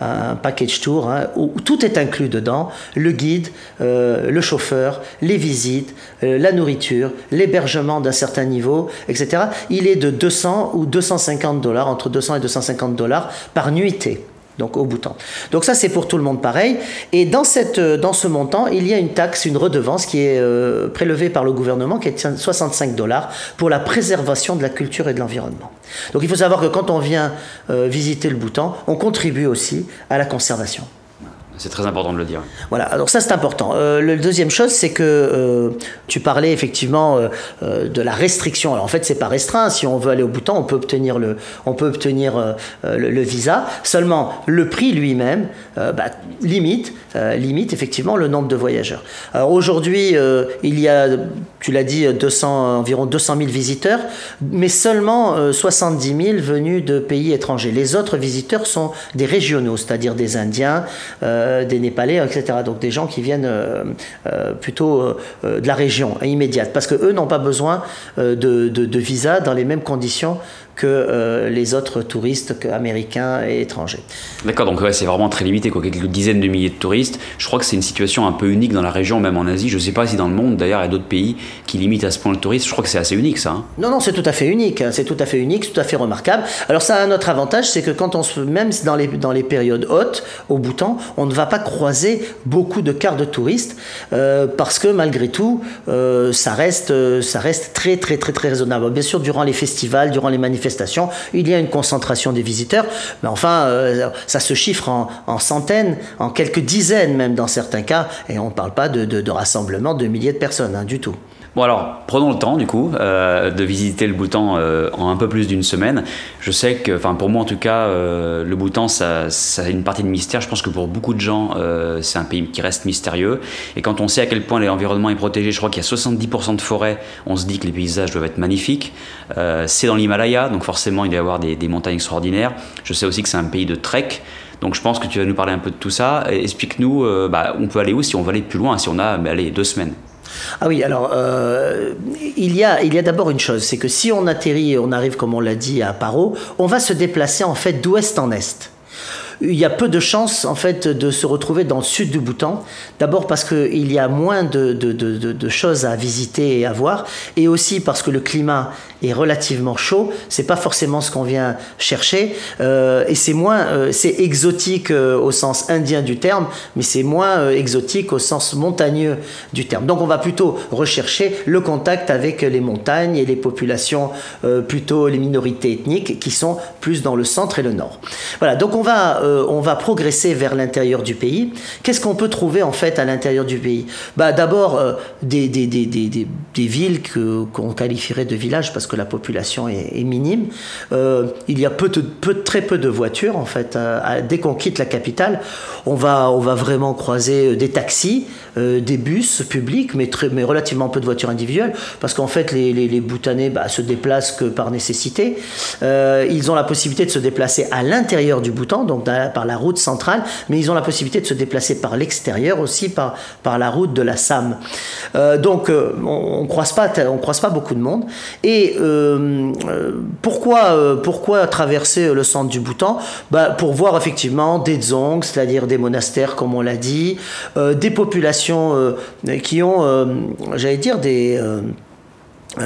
un package tour, hein, où tout est inclus dedans, le guide, le chauffeur, les visites, la nourriture, l'hébergement d'un certain niveau, etc., il est de 200 ou 250 dollars, entre 200 et 250 dollars par nuitée donc au bouton. Donc ça c'est pour tout le monde pareil. Et dans, cette, euh, dans ce montant, il y a une taxe, une redevance qui est euh, prélevée par le gouvernement, qui est de 65 dollars pour la préservation de la culture et de l'environnement. Donc il faut savoir que quand on vient euh, visiter le bouton, on contribue aussi à la conservation.
C'est très important de le dire.
Voilà, alors ça c'est important. Euh, le deuxième chose, c'est que euh, tu parlais effectivement euh, de la restriction. Alors en fait, c'est pas restreint. Si on veut aller au Bhoutan, on peut obtenir le, on peut obtenir le, visa. Seulement, le prix lui-même bah, limite, limite effectivement le nombre de voyageurs. Alors aujourd'hui, il y a, tu l'as dit, 200, environ 200 000 visiteurs, mais seulement 70 000 venus de pays étrangers. Les autres visiteurs sont des régionaux, c'est-à-dire des Indiens. Euh, des Népalais, etc. Donc des gens qui viennent euh, euh, plutôt de la région immédiate, parce que eux n'ont pas besoin de, de, visa dans les mêmes conditions que euh, les autres touristes américains et étrangers.
D'accord, donc c'est vraiment très limité, quoi. quelques dizaines de milliers de touristes. Je crois que c'est une situation un peu unique dans la région, même en Asie. Je ne sais pas si dans le monde, d'ailleurs, il y a d'autres pays qui limitent à ce point le tourisme. Je crois que c'est assez unique, ça. Hein.
Non, non, c'est tout à fait unique. Hein. C'est tout à fait unique, tout à fait remarquable. Alors ça a un autre avantage, c'est que quand on se, même dans les, dans les périodes hautes, au Bhoutan, on ne va pas croiser beaucoup de quarts de touristes, euh, parce que malgré tout, euh, ça, reste, ça reste très, très, très, très raisonnable. Bien sûr, durant les festivals, durant les manifestations, il y a une concentration des visiteurs, mais enfin, euh, ça se chiffre en, centaines, en quelques dizaines même dans certains cas, et on ne parle pas de, rassemblement de milliers de personnes, hein, du tout.
Bon alors, prenons le temps du coup euh, de visiter le Bhoutan euh, en un peu plus d'une semaine. Je sais que, enfin pour moi en tout cas, euh, le Bhoutan ça, a une partie de mystère. Je pense que pour beaucoup de gens, c'est un pays qui reste mystérieux. Et quand on sait à quel point l'environnement est protégé, je crois qu'il y a 70% de forêts, on se dit que les paysages doivent être magnifiques. c'est dans l'Himalaya, donc forcément il doit y avoir des, montagnes extraordinaires. Je sais aussi que c'est un pays de trek. Donc je pense que tu vas nous parler un peu de tout ça. Explique-nous, bah, on peut aller où si on veut aller plus loin, si on a mais allez, deux semaines.
Ah oui, alors euh, il y a, il y a d'abord une chose, c'est que si on atterrit, on arrive comme on l'a dit à Paro, on va se déplacer en fait d'ouest en est il y a peu de chances en fait de se retrouver dans le sud du Bhoutan. D'abord parce qu'il y a moins de, choses à visiter et à voir, et aussi parce que le climat est relativement chaud. C'est pas forcément ce qu'on vient chercher, euh, et c'est moins, euh, c'est exotique euh, au sens indien du terme, mais c'est moins exotique au sens montagneux du terme. Donc on va plutôt rechercher le contact avec les montagnes et les populations, plutôt les minorités ethniques qui sont plus dans le centre et le nord. Voilà. Donc on va euh, on va progresser vers l'intérieur du pays, qu'est-ce qu'on peut trouver en fait à l'intérieur du pays? Bah, D'abord, euh, des, des, des, des, villes qu'on qualifierait de villages parce que la population est, minime. Euh, il y a peu, peu, très peu de voitures en fait. dès qu'on quitte la capitale, on va, on va vraiment croiser des taxis, des bus publics, mais, très, mais relativement peu de voitures individuelles parce qu'en fait, les, les, Bhoutanais bah, se déplacent que par nécessité. ils ont la possibilité de se déplacer à l'intérieur du Bhoutan, donc par la route centrale, mais ils ont la possibilité de se déplacer par l'extérieur aussi, par, par la route de la Sam. Euh, donc euh, on ne croise, pas, croise pas beaucoup de monde. Et euh, pourquoi, pourquoi traverser le centre du Bhoutan? Bah, Pour voir effectivement des dzongs, c'est-à-dire des monastères comme on l'a dit, des populations qui ont, j'allais dire, des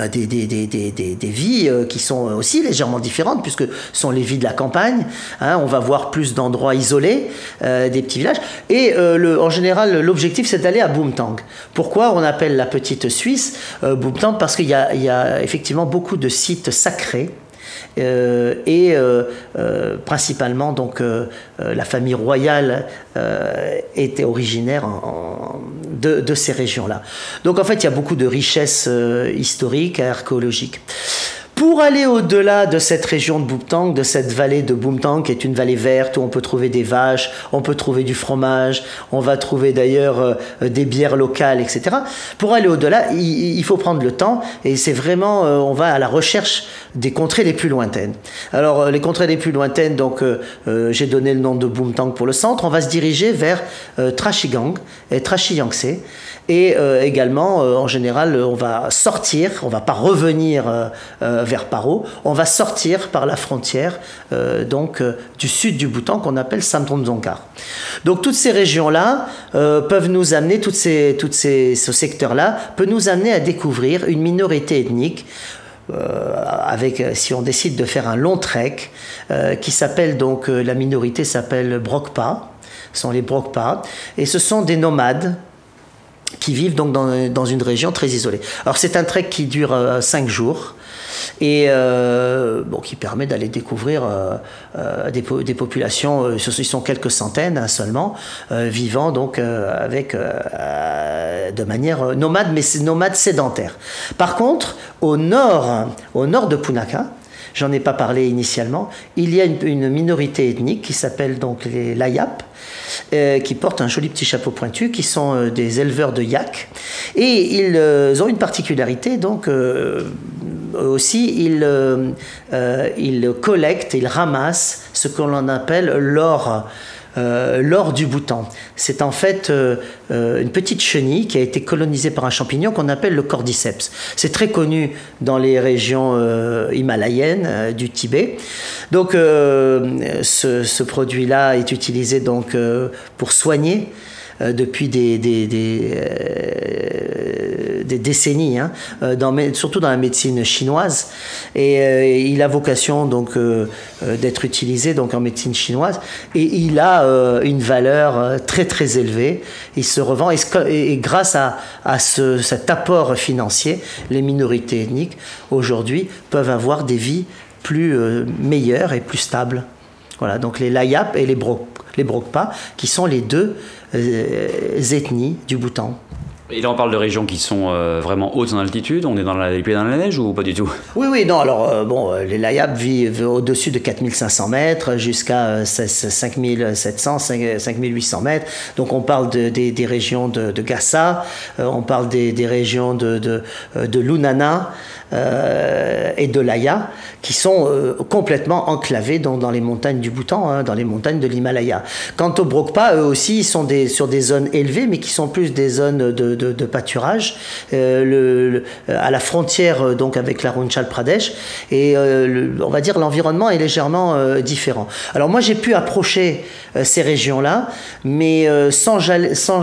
des, des, des, des, vies euh, qui sont aussi légèrement différentes, puisque ce sont les vies de la campagne. Hein, on va voir plus d'endroits isolés, euh, des petits villages. Et en général, l'objectif, c'est d'aller à Boomtang. Pourquoi on appelle la petite Suisse Boomtang Parce qu'il y, y, a effectivement beaucoup de sites sacrés euh, et euh, euh, principalement donc la famille royale était originaire de, ces régions-là. Donc en fait, il y a beaucoup de richesses historiques et archéologiques. Pour aller au-delà de cette région de Boomtang, de cette vallée de Boomtang, qui est une vallée verte où on peut trouver des vaches, on peut trouver du fromage, on va trouver d'ailleurs euh, des bières locales, etc. Pour aller au-delà, il, faut prendre le temps et c'est vraiment, euh, on va à la recherche des contrées les plus lointaines. Alors, euh, les contrées les plus lointaines, donc j'ai donné le nom de Boomtang pour le centre, on va se diriger vers Trashigang et Trashiyangse. Et également, en général, on va sortir, on va pas revenir vers Paro, on va sortir par la frontière euh, donc euh, du sud du Bhoutan qu'on appelle Samdron Dzongkar. Donc toutes ces régions-là euh, peuvent nous amener, toutes ces, toutes ces, ce secteur-là peut nous amener à découvrir une minorité ethnique avec, si on décide de faire un long trek, qui s'appelle donc, la minorité s'appelle Brokpa, sont les Brokpa, et ce sont des nomades qui vivent donc dans, dans une région très isolée. Alors c'est un trek qui dure 5 jours, et euh, bon, qui permet d'aller découvrir euh, euh, des, populations, ils sont quelques centaines hein, seulement, vivant donc avec de manière nomade, mais nomade sédentaire. Par contre, au nord, au nord de Punaka, j'en ai pas parlé initialement, il y a une, minorité ethnique qui s'appelle donc les Layap, qui portent un joli petit chapeau pointu, qui sont des éleveurs de yak. Et ils ont une particularité, donc aussi, il, euh, euh, il collecte, il ramasse ce que l'on appelle l'or. Euh, l'or du Bhoutan. C'est en fait une petite chenille qui a été colonisée par un champignon qu'on appelle le cordyceps. C'est très connu dans les régions himalayennes du Tibet. Donc ce, ce produit-là est utilisé donc pour soigner euh, depuis des, euh, décennies, hein, euh, surtout dans la médecine chinoise. Et il a vocation donc d'être utilisé donc en médecine chinoise. Et il a une valeur très très élevée. Il se revend et, grâce à, à ce, cet apport financier, les minorités ethniques aujourd'hui peuvent avoir des vies plus meilleures et plus stables. Voilà, donc les Layap et les, Bro les Brokpa, qui sont les deux euh, ethnies du Bhoutan.
Et là, on parle de régions qui sont euh, vraiment hautes en altitude. On est dans la, les pieds dans la neige ou pas du tout?
Oui, oui, non. Alors, euh, bon, euh, les Layab vivent au-dessus de 4500 mètres jusqu'à 5700, 5800 mètres. Donc, on parle de, des, des, régions de, de Gassa, on parle des, des régions de, de, de Lunana. Euh, et de l'Aya, qui sont euh, complètement enclavés dans, les montagnes du Bhoutan, hein, dans les montagnes de l'Himalaya. Quant aux Brokpa, eux aussi, ils sont sur des zones élevées, mais qui sont plus des zones de, pâturage, euh, à la frontière donc avec l'Arunachal Pradesh, et on va dire l'environnement est légèrement différent. Alors moi, j'ai pu approcher ces régions-là, mais sans,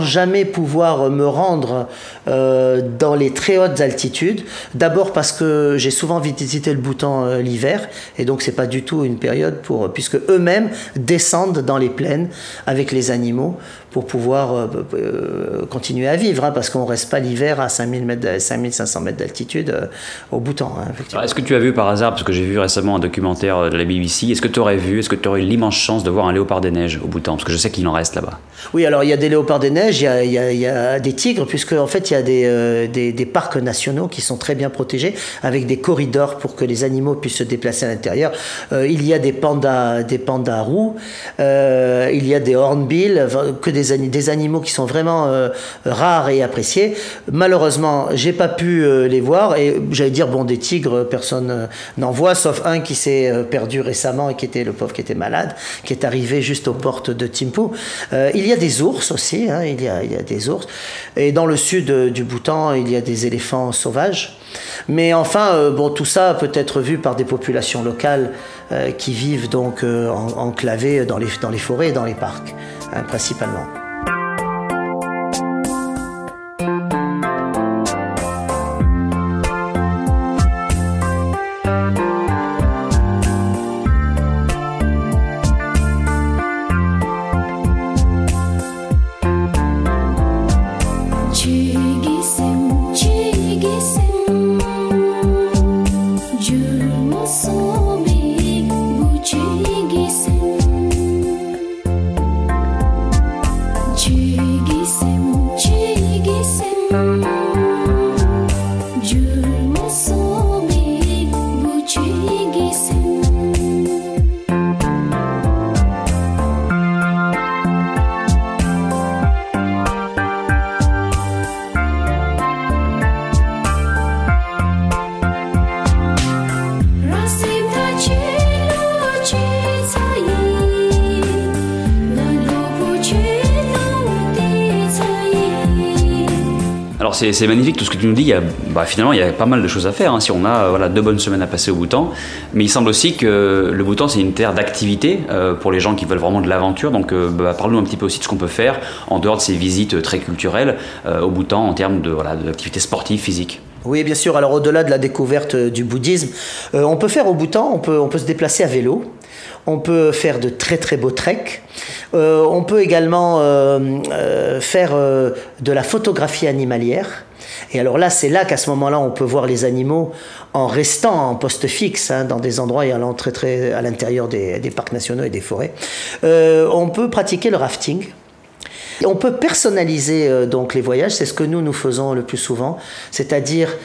jamais pouvoir me rendre dans les très hautes altitudes. D'abord parce que j'ai souvent visité le Bhoutan euh, l'hiver, et donc c'est pas du tout une période pour, puisque eux-mêmes descendent dans les plaines avec les animaux pour pouvoir euh, euh, continuer à vivre, hein, parce qu'on ne reste pas l'hiver à 5000 mètres, 5500 mètres d'altitude euh, au Bhoutan.
Hein, est-ce que tu as vu par hasard, parce que j'ai vu récemment un documentaire de la BBC, est-ce que tu aurais vu, est-ce que tu aurais eu l'immense chance de voir un léopard des neiges au Bhoutan? Parce que je sais qu'il en reste là-bas.
Oui, alors il y a des léopards des neiges, il y a, il y a, il y a des tigres, puisque en fait il y a des, des, des, parcs nationaux qui sont très bien protégés, avec des corridors pour que les animaux puissent se déplacer à l'intérieur. il y a des pandas, des pandas roux, il y a des hornbills, que des des, animaux qui sont vraiment euh, rares et appréciés. Malheureusement, j'ai pas pu euh, les voir et j'allais dire bon des tigres, personne euh, n'en voit sauf un qui s'est perdu récemment et qui était le pauvre qui était malade, qui est arrivé juste aux portes de Timpu. il y a des ours aussi, hein, il, y a, il, y a, des ours et dans le sud du Bhoutan, il y a des éléphants sauvages. Mais enfin, bon, tout ça peut être vu par des populations locales qui vivent donc enclavées dans les, dans les forêts et dans les parcs, principalement.
C'est magnifique tout ce que tu nous dis. Bah, finalement, il y a pas mal de choses à faire. Hein, si on a voilà, deux bonnes semaines à passer au Bhoutan. Mais il semble aussi que le Bhoutan, c'est une terre d'activité euh, pour les gens qui veulent vraiment de l'aventure. Donc, euh, bah, parle-nous un petit peu aussi de ce qu'on peut faire en dehors de ces visites très culturelles euh, au Bhoutan en termes de voilà, d'activités sportives, physiques.
Oui, bien sûr. Alors, au-delà de la découverte du bouddhisme, on peut faire au Bhoutan, on peut se déplacer à vélo. On peut faire de très très beaux treks. Euh, on peut également euh, euh, faire de la photographie animalière. Et alors là, c'est là qu'à ce moment-là, on peut voir les animaux en restant en poste fixe hein, dans des endroits et allant très très à l'intérieur des, des, parcs nationaux et des forêts. on peut pratiquer le rafting. On peut personnaliser donc les voyages, c'est ce que nous nous faisons le plus souvent, c'est-à-dire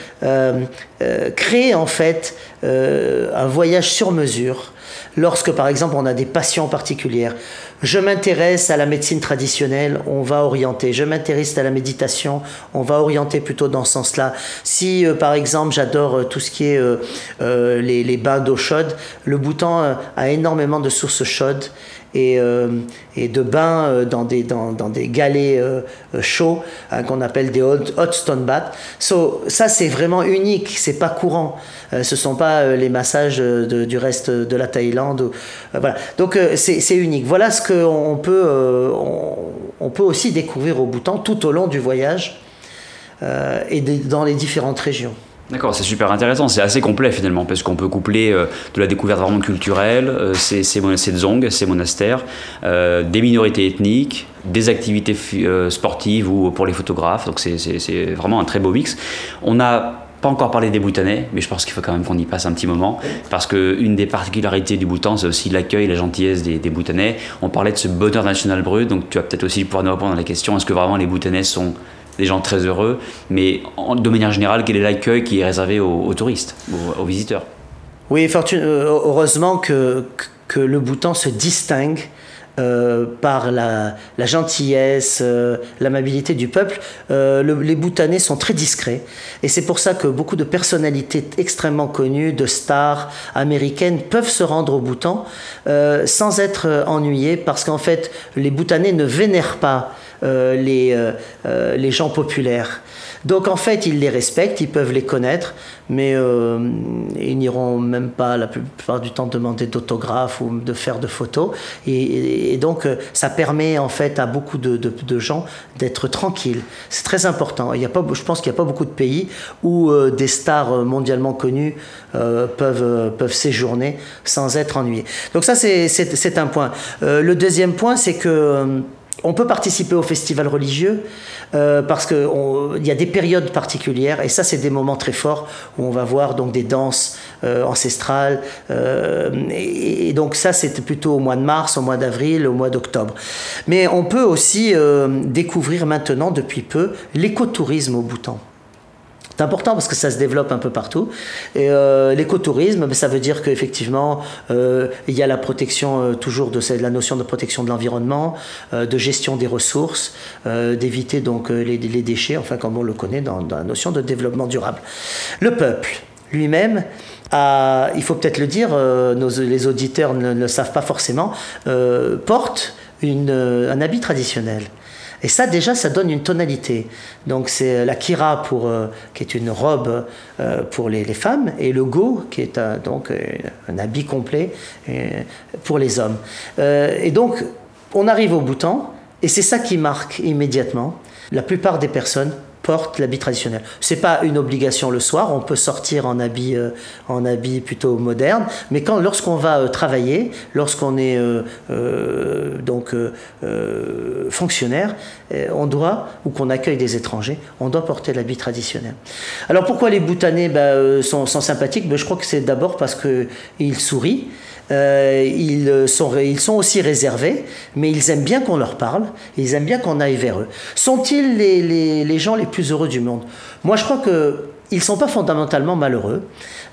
créer en fait un voyage sur mesure Lorsque, par exemple, on a des passions particulières, je m'intéresse à la médecine traditionnelle, on va orienter. Je m'intéresse à la méditation, on va orienter plutôt dans ce sens-là. Si, euh, par exemple, j'adore euh, tout ce qui est euh, les, bains d'eau chaude, le Bhoutan a énormément de sources chaudes et, euh, et de bains euh, dans des, dans, dans des galets euh, chauds hein, qu'on appelle des hot, stone baths. So, ça, c'est vraiment unique, c'est pas courant. ce sont pas les massages du reste de la Thaïlande. Donc, c'est unique. Voilà ce qu'on peut, on, peut aussi découvrir au Bhoutan tout au long du voyage et dans les différentes régions.
D'accord, c'est super intéressant, c'est assez complet finalement, parce qu'on peut coupler euh, de la découverte vraiment culturelle, euh, ces, ces, ces ces monastères, euh, des minorités ethniques, des activités euh, sportives ou pour les photographes, donc c'est vraiment un très beau mix. On n'a pas encore parlé des Bhoutanais, mais je pense qu'il faut quand même qu'on y passe un petit moment, parce qu'une des particularités du Bhoutan, c'est aussi l'accueil, la gentillesse des, des, Bhoutanais. On parlait de ce bonheur national brut, donc tu vas peut-être aussi pouvoir nous répondre à la question, est-ce que vraiment les Bhoutanais sont des gens très heureux, mais de manière générale, quel est l'accueil qui est réservé aux, touristes, aux, visiteurs?
Oui, heureusement que, le Bhoutan se distingue euh, par la, gentillesse, euh, l'amabilité du peuple, euh, les Bhoutanais sont très discrets. Et c'est pour ça que beaucoup de personnalités extrêmement connues, de stars américaines, peuvent se rendre au Bhoutan sans être ennuyés, parce qu'en fait, les Bhoutanais ne vénèrent pas les, les gens populaires. Donc en fait, ils les respectent, ils peuvent les connaître, mais euh, ils n'iront même pas la plupart du temps demander d'autographes ou de faire de photos. Et, donc euh, ça permet en fait à beaucoup de, gens d'être tranquilles. C'est très important. Il y a pas, je pense qu'il n'y a pas beaucoup de pays où euh, des stars mondialement connues peuvent, peuvent séjourner sans être ennuyés. Donc ça, c'est un point. le deuxième point, c'est que on peut participer au festival religieux euh, parce qu'il y a des périodes particulières et ça c'est des moments très forts où on va voir donc des danses euh, ancestrales euh, et, donc ça c'était plutôt au mois de mars, au mois d'avril, au mois d'octobre. Mais on peut aussi découvrir maintenant depuis peu l'écotourisme au Bhoutan. C'est important parce que ça se développe un peu partout. Et euh, l'écotourisme, ben, ça veut dire qu'effectivement, euh, il y a la protection euh, toujours de, la notion de protection de l'environnement, de gestion des ressources, d'éviter donc les, déchets, enfin comme on le connaît dans, la notion de développement durable. Le peuple lui-même il faut peut-être le dire, les auditeurs ne, le savent pas forcément, porte un habit traditionnel. Et ça, déjà, ça donne une tonalité. Donc, c'est la kira, euh, qui est une robe euh, pour les, femmes, et le go, qui est un, donc un habit complet euh, pour les hommes. et donc, on arrive au bouton, et c'est ça qui marque immédiatement. La plupart des personnes porte l'habit traditionnel. C'est pas une obligation le soir, on peut sortir en habit, euh, en habit plutôt moderne, mais quand, lorsqu'on va euh, travailler, lorsqu'on est euh, donc fonctionnaire, on doit, ou qu'on accueille des étrangers, on doit porter l'habit traditionnel. Alors pourquoi les Bhoutanais ben, sont, sont, sympathiques? Ben, Je crois que c'est d'abord parce qu'ils sourient. Euh, ils, sont, ils sont aussi réservés, mais ils aiment bien qu'on leur parle, ils aiment bien qu'on aille vers eux. Sont-ils les, gens les plus heureux du monde? Moi, je crois que ils ne sont pas fondamentalement malheureux,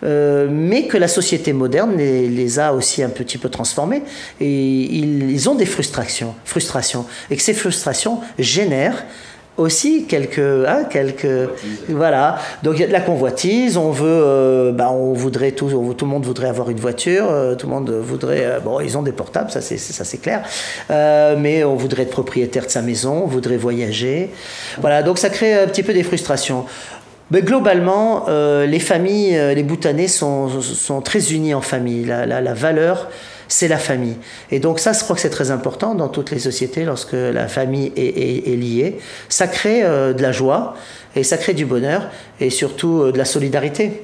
euh, mais que la société moderne les, les, a aussi un petit peu transformés et ils, ils ont des frustrations, frustrations, et que ces frustrations génèrent aussi quelques, hein, quelques, voilà. Donc il y a de la convoitise. On veut, euh, bah, on voudrait tout, tout le monde voudrait avoir une voiture. Euh, tout le monde voudrait, euh, bon, ils ont des portables, ça c'est, ça c'est clair. mais on voudrait être propriétaire de sa maison, on voudrait voyager. Voilà. Donc ça crée un petit peu des frustrations. Mais globalement, les familles, les Bhoutanais sont, sont très unis en famille. La, la, la valeur c'est la famille. Et donc ça, je crois que c'est très important dans toutes les sociétés lorsque la famille est, liée. Ça crée euh, de la joie et ça crée du bonheur et surtout euh, de la solidarité.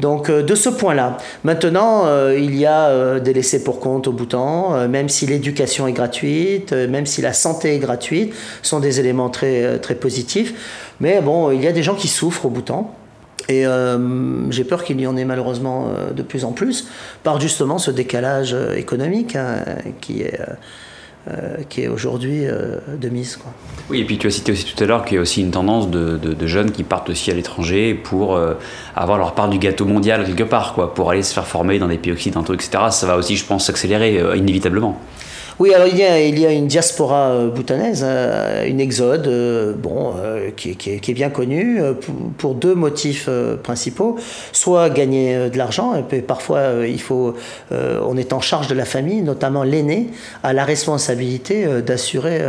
Donc euh, de ce point-là. Maintenant, il y a des laissés pour compte au Bhoutan, même si l'éducation est gratuite, même si la santé est gratuite, sont des éléments très, très positifs. Mais bon, il y a des gens qui souffrent au Bhoutan. Et euh, j'ai peur qu'il y en ait malheureusement euh, de plus en plus, par justement ce décalage euh, économique hein, qui est, est aujourd'hui de mise.
Oui, et puis tu as cité aussi tout à l'heure qu'il y a aussi une tendance de, de, jeunes qui partent aussi à l'étranger pour avoir leur part du gâteau mondial quelque part, quoi, pour aller se faire former dans des pays occidentaux, etc. Ça va aussi, je pense, s'accélérer inévitablement.
Oui, alors il y a, il y a une diaspora euh, bhoutanaise, hein, une exode, euh, bon, euh, qui, qui, est, bien connue pour, deux motifs principaux. Soit gagner de l'argent, et puis parfois il faut, on est en charge de la famille, notamment l'aîné, a la responsabilité d'assurer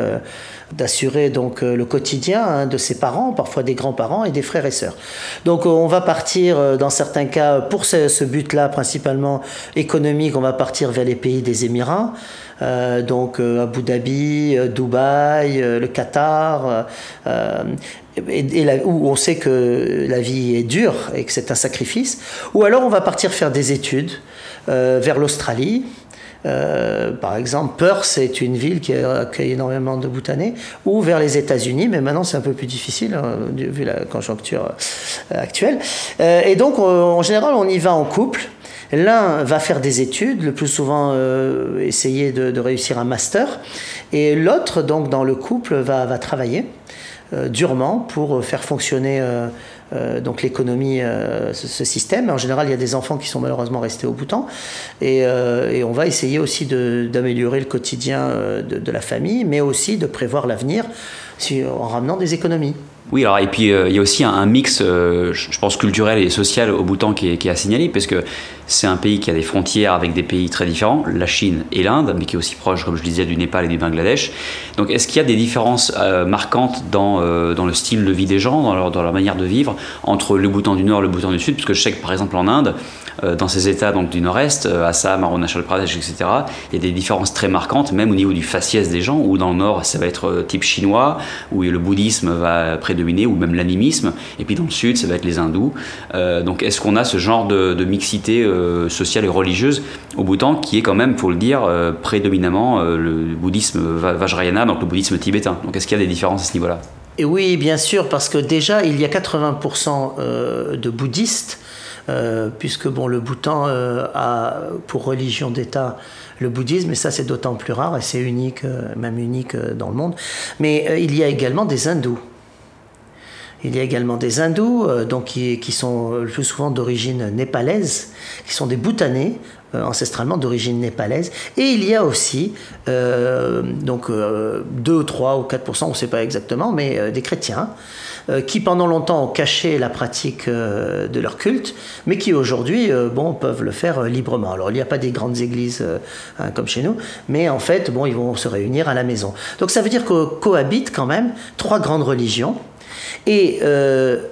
d'assurer donc le quotidien hein, de ses parents, parfois des grands-parents et des frères et sœurs. Donc on va partir dans certains cas pour ce, but-là principalement économique, on va partir vers les pays des Émirats. Euh, donc euh, Abu Dhabi, euh, Dubaï, le Qatar, où on sait que la vie est dure et que c'est un sacrifice, ou alors on va partir faire des études vers l'Australie. Par exemple, Perth est une ville qui accueille énormément de Bhoutanais, ou vers les États-Unis, mais maintenant c'est un peu plus difficile hein, vu la conjoncture actuelle. et donc, en général, on y va en couple. L'un va faire des études, le plus souvent euh, essayer de, réussir un master, et l'autre, donc dans le couple, va travailler. durement pour faire fonctionner donc l'économie, ce, système. En général, il y a des enfants qui sont malheureusement restés au Bhoutan. Et, et on va essayer aussi d'améliorer le quotidien de, la famille, mais aussi de prévoir l'avenir en ramenant des économies.
Oui, alors et puis il y a aussi un, mix, je pense culturel et social au Bhoutan qui est, à signaler, parce que c'est un pays qui a des frontières avec des pays très différents, la Chine et l'Inde, mais qui est aussi proche, comme je disais, du Népal et du Bangladesh. Donc est-ce qu'il y a des différences euh, marquantes dans, euh, dans le style de vie des gens, dans leur, dans leur manière de vivre, entre le Bhoutan du Nord et le Bhoutan du Sud? Parce que je sais que par exemple en Inde, euh, dans ces États donc, du Nord-Est, Assam, Arunachal Pradesh, etc., il y a des différences très marquantes, même au niveau du faciès des gens, où dans le Nord, ça va être type chinois, où le bouddhisme va prédominer, ou même l'animisme, et puis dans le Sud, ça va être les hindous. donc est-ce qu'on a ce genre de, mixité euh, sociale et religieuse au Bhoutan, qui est quand même, pour le dire, euh, prédominamment euh, le bouddhisme Vajrayana, donc le bouddhisme tibétain. Donc est-ce qu'il y a des différences à ce niveau-là?
Et Oui, bien sûr, parce que déjà, il y a 80% de bouddhistes, puisque bon, le Bhoutan a pour religion d'État le bouddhisme, et ça c'est d'autant plus rare, et c'est unique, même unique dans le monde. Mais il y a également des hindous. Il y a également des hindous, euh, donc qui, sont le plus souvent d'origine népalaise, qui sont des bhoutanais, euh, ancestralement d'origine népalaise. Et il y a aussi, euh, donc 2, 3 ou 4%, on ne sait pas exactement, mais des chrétiens, qui pendant longtemps ont caché la pratique de leur culte, mais qui aujourd'hui bon, peuvent le faire librement. Alors il n'y a pas des grandes églises hein, comme chez nous, mais en fait, bon, ils vont se réunir à la maison. Donc ça veut dire que cohabitent quand même trois grandes religions et euh,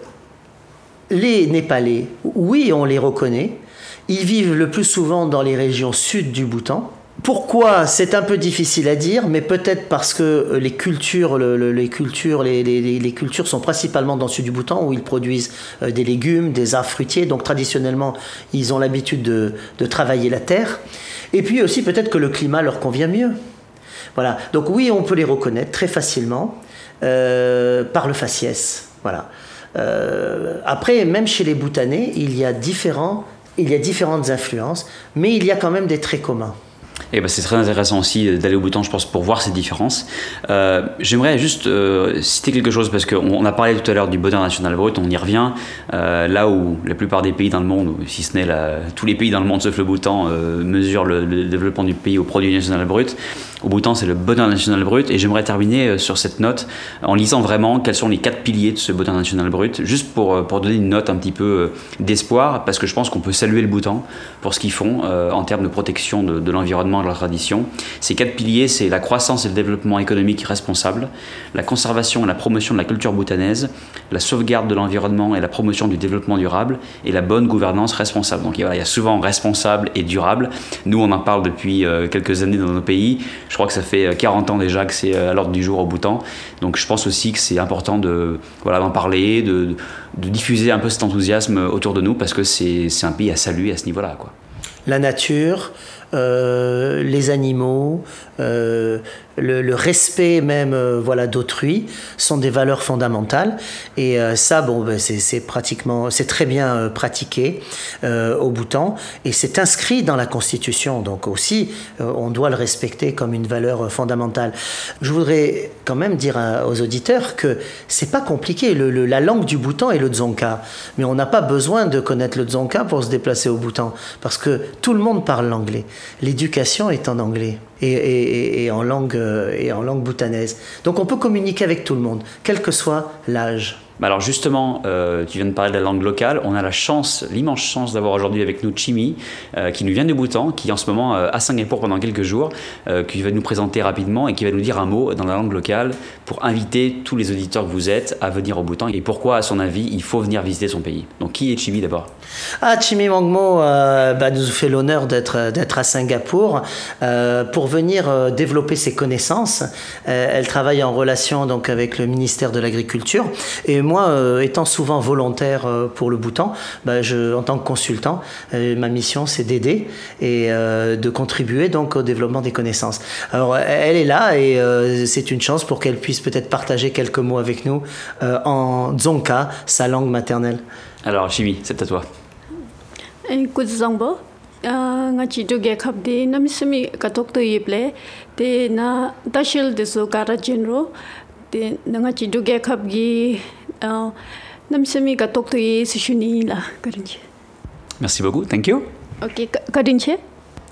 les Népalais, oui, on les reconnaît. Ils vivent le plus souvent dans les régions sud du Bhoutan. Pourquoi? C'est un peu difficile à dire, mais peut-être parce que les cultures, les, cultures les, cultures sont principalement dans le sud du Bhoutan où ils produisent euh, des légumes, des arbres fruitiers. Donc traditionnellement, ils ont l'habitude de, travailler la terre. Et puis aussi peut-être que le climat leur convient mieux. Voilà. Donc oui, on peut les reconnaître très facilement. Euh, par le faciès. Voilà. Euh, après, même chez les Bhoutanais, il y a différents, il y a différentes influences, mais il y a quand même des traits communs.
Et ben c'est très intéressant aussi d'aller au bouton, je pense, pour voir ces différences. Euh, j'aimerais juste citer quelque chose parce qu'on a parlé tout à l'heure du bonheur national brut, on y revient. là où la plupart des pays dans le monde, si ce n'est tous les pays dans le monde sauf le Bhoutan, mesurent le, développement du pays au produit national brut, au temps, c'est le bonheur national brut. Et j'aimerais terminer euh, sur cette note en lisant vraiment quels sont les quatre piliers de ce bonheur national brut, juste pour, euh, pour donner une note un petit peu euh, d'espoir, parce que je pense qu'on peut saluer le Bhoutan pour ce qu'ils font en termes de protection de l'environnement et de la tradition. Ces quatre piliers, c'est la croissance et le développement économique responsable, la conservation et la promotion de la culture bhoutanaise, la sauvegarde de l'environnement et la promotion du développement durable, et la bonne gouvernance responsable. Donc il y a souvent responsable et durable. Nous, on en parle depuis quelques années dans nos pays. Je crois que ça fait 40 euh, ans déjà que c'est euh, à l'ordre du jour au Bhoutan. Donc je pense aussi que c'est important de voilà d'en parler, de, de, diffuser un peu cet enthousiasme autour de nous parce que c'est un pays à saluer à ce niveau-là.
La nature, euh, les animaux, euh, le, respect même euh, voilà d'autrui sont des valeurs fondamentales. Et ça bon ben, c'est pratiquement c'est très bien pratiqué au Bhoutan et c'est inscrit dans la constitution. Donc aussi on doit le respecter comme une valeur fondamentale. Je voudrais quand même dire aux auditeurs que c'est pas compliqué. La langue du Bhoutan est le Dzongkha. Mais on n'a pas besoin de connaître le Dzongkha pour se déplacer au Bhoutan. Parce que tout le monde parle l'anglais l'éducation est en anglais et, en langue, euh, et en langue bhoutanaise. Donc on peut communiquer avec tout le monde, quel que soit l'âge.
Alors justement, euh, tu viens de parler de la langue locale. On a la chance, l'immense chance d'avoir aujourd'hui avec nous Chimi, euh, qui nous vient du Bhoutan, qui est en ce moment à Singapour pendant quelques jours, qui va nous présenter rapidement et qui va nous dire un mot dans la langue locale pour inviter tous les auditeurs que vous êtes à venir au Bhoutan et pourquoi, à son avis, il faut venir visiter son pays? Donc qui est Chimi d'abord?
Ah, Chimi Mangmo bah, nous fait l'honneur d'être, à Singapour pour venir euh, développer ses connaissances. Euh, elle travaille en relation donc avec le ministère de l'Agriculture. Et moi, euh, étant souvent volontaire pour le Bhoutan, bah, en tant que consultant, ma mission c'est d'aider et de contribuer donc au développement des connaissances. Alors elle est là et c'est une chance pour qu'elle puisse peut-être partager quelques mots avec nous en Dzongkha, sa langue maternelle.
Alors Chimi, c'est à toi.
nga chi do ge khap de nam simi ka tok to yip le te na tashil de so kara genro de nga chi do ge khap gi nam semi ga tok to yi su shuni la karin che
Merci beaucoup, thank you.
ok karin che?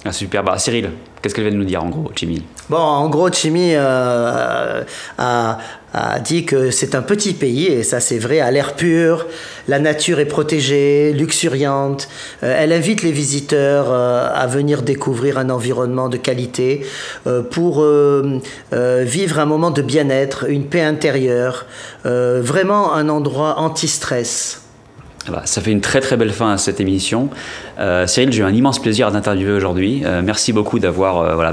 Ah, super, bah Cyril, qu'est-ce qu'elle vient de nous dire en gros, Jimmy?
Bon, en gros, Chimi euh, a, a dit que c'est un petit pays, et ça c'est vrai, à l'air pur, la nature est protégée, luxuriante. Euh, elle invite les visiteurs euh, à venir découvrir un environnement de qualité euh, pour euh, euh, vivre un moment de bien-être, une paix intérieure, euh, vraiment un endroit anti-stress.
Ça fait une très très belle fin à cette émission. Euh, Cyril, j'ai eu un immense plaisir à t'interviewer aujourd'hui. Euh, merci beaucoup d'avoir euh, voilà,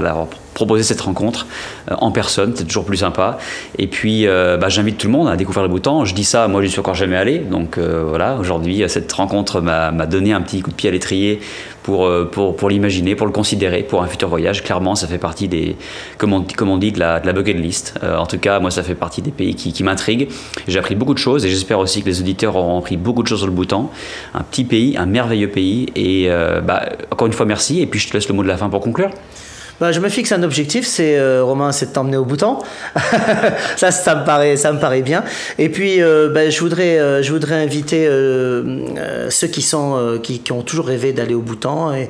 proposé cette rencontre euh, en personne, c'est toujours plus sympa. Et puis, euh, bah, j'invite tout le monde à découvrir le Bhoutan. Je dis ça, moi je suis encore jamais allé, donc euh, voilà. Aujourd'hui, cette rencontre m'a donné un petit coup de pied à l'étrier pour l'imaginer, pour le considérer, pour un futur voyage. Clairement, ça fait partie des, comme on, comme dit, de la, de bucket list. En tout cas, moi, ça fait partie des pays qui, m'intriguent. J'ai appris beaucoup de choses et j'espère aussi que les auditeurs auront appris beaucoup de choses sur le Bhoutan. Un petit pays, un merveilleux pays. Et bah, encore une fois, merci. Et puis, je te laisse le mot de la fin pour conclure.
Bah, je me fixe un objectif, c'est euh, Romain, c'est de t'emmener au bouton. *laughs* ça, ça me paraît, ça me paraît bien. Et puis, euh, bah, je voudrais, euh, je voudrais inviter ceux qui sont, qui, ont toujours rêvé d'aller au bouton et,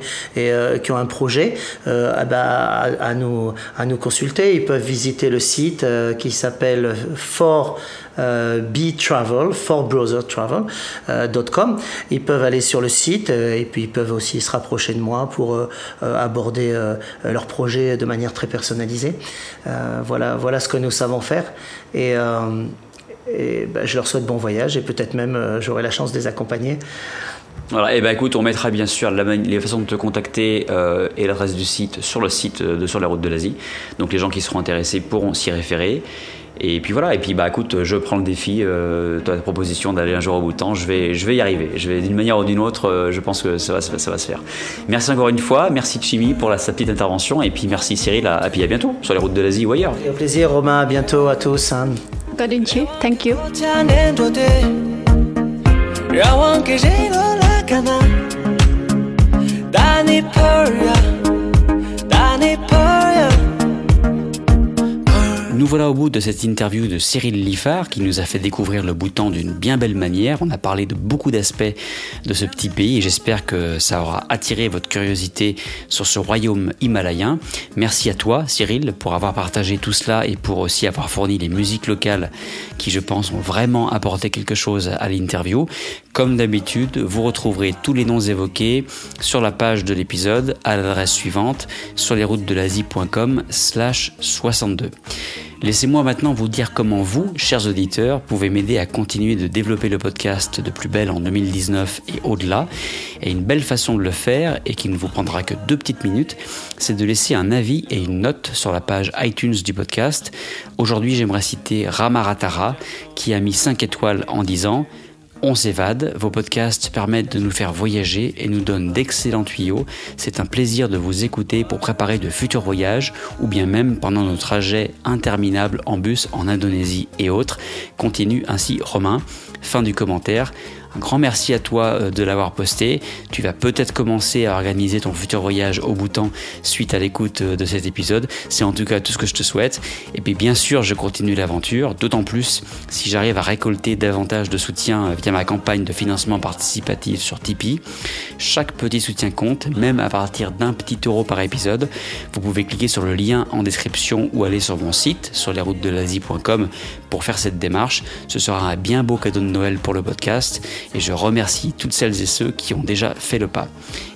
qui ont un projet, bah, à, nous, à nous consulter. Ils peuvent visiter le site qui s'appelle For euh, btravel, forbrowsertravel.com. Ils peuvent aller sur le site euh, et puis ils peuvent aussi se rapprocher de moi pour euh, euh, aborder euh, leur projet de manière très personnalisée. Euh, voilà, voilà ce que nous savons faire. Et, euh, ben, je leur souhaite bon voyage et peut-être même euh, j'aurai la chance de les accompagner.
Voilà, et ben écoute, on mettra bien sûr la les façons de te contacter euh, et l'adresse du site sur le site de Sur la route de l'Asie. Donc les gens qui seront intéressés pourront s'y référer. Et puis voilà, et puis bah écoute, je prends le défi, euh, de ta proposition d'aller un jour au Bhoutan, je vais, je vais y arriver. Je vais d'une manière ou d'une autre, euh, je pense que ça va, se- ça va se faire. Merci encore une fois, merci Chimi pour la, sa petite intervention, et puis merci Cyril, à, et puis à bientôt sur les routes de l'Asie ou ailleurs.
Et au plaisir Romain, à bientôt à tous. hein.
thank you
Nous voilà au bout de cette interview de Cyril Liffard qui nous a fait découvrir le Bhoutan d'une bien belle manière. On a parlé de beaucoup d'aspects de ce petit pays et j'espère que ça aura attiré votre curiosité sur ce royaume himalayen. Merci à toi Cyril pour avoir partagé tout cela et pour aussi avoir fourni les musiques locales qui je pense ont vraiment apporté quelque chose à l'interview. Comme d'habitude, vous retrouverez tous les noms évoqués sur la page de l'épisode à l'adresse suivante sur lesroutesdelasie.com slash 62. Laissez-moi maintenant vous dire comment vous, chers auditeurs, pouvez m'aider à continuer de développer le podcast de plus belle en 2019 et au-delà. Et une belle façon de le faire, et qui ne vous prendra que deux petites minutes, c'est de laisser un avis et une note sur la page iTunes du podcast. Aujourd'hui, j'aimerais citer Ramaratara, qui a mis 5 étoiles en disant on s'évade, vos podcasts permettent de nous faire voyager et nous donnent d'excellents tuyaux. C'est un plaisir de vous écouter pour préparer de futurs voyages ou bien même pendant nos trajets interminables en bus en Indonésie et autres. Continue ainsi Romain. Fin du commentaire. Un grand merci à toi euh, de l'avoir posté. Tu vas peut-être commencer à organiser ton futur voyage au Bhoutan suite à l'écoute euh, de cet épisode. C'est en tout cas tout ce que je te souhaite. Et puis bien sûr, je continue l'aventure, d'autant plus si j'arrive à récolter davantage de soutien euh, via ma campagne de financement participatif sur Tipeee. Chaque petit soutien compte, même à partir d'un petit euro par épisode. Vous pouvez cliquer sur le lien en description ou aller sur mon site sur lesroutesdelasie.com pour faire cette démarche. Ce sera un bien beau cadeau de Noël pour le podcast et je remercie toutes celles et ceux qui ont déjà fait le pas.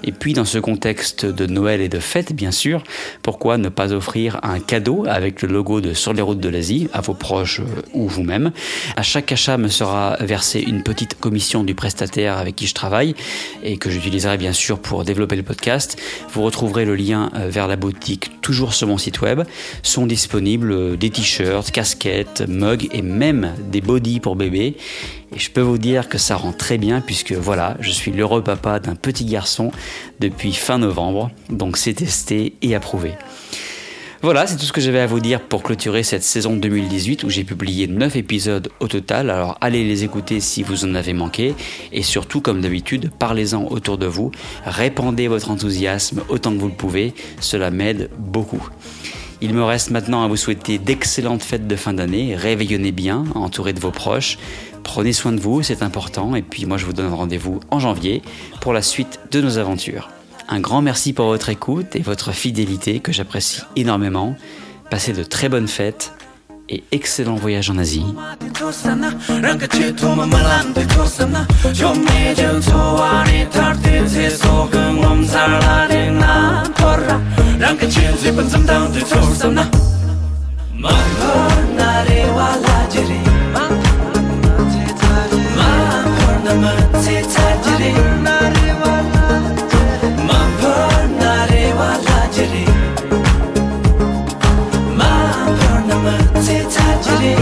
Et puis dans ce contexte de Noël et de fête bien sûr, pourquoi ne pas offrir un cadeau avec le logo de Sur les routes de l'Asie à vos proches euh, ou vous-même À chaque achat me sera versée une petite commission du prestataire avec qui je travaille et que j'utiliserai bien sûr pour développer le podcast. Vous retrouverez le lien euh, vers la boutique toujours sur mon site web. Sont disponibles euh, des t-shirts, casquettes, mugs et même des bodys pour bébés. Et je peux vous dire que ça rend très bien puisque voilà, je suis l'heureux papa d'un petit garçon depuis fin novembre, donc c'est testé et approuvé. Voilà, c'est tout ce que j'avais à vous dire pour clôturer cette saison 2018 où j'ai publié 9 épisodes au total. Alors allez les écouter si vous en avez manqué et surtout comme d'habitude, parlez-en autour de vous, répandez votre enthousiasme autant que vous le pouvez, cela m'aide beaucoup. Il me reste maintenant à vous souhaiter d'excellentes fêtes de fin d'année. Réveillonnez bien, entouré de vos proches. Prenez soin de vous, c'est important. Et puis moi, je vous donne rendez-vous en janvier pour la suite de nos aventures. Un grand merci pour votre écoute et votre fidélité que j'apprécie énormément. Passez de très bonnes fêtes et excellent voyage en Asie.
मनामध्ये थाजरे माफणारे वालाजरे माफणामध्ये थाजरे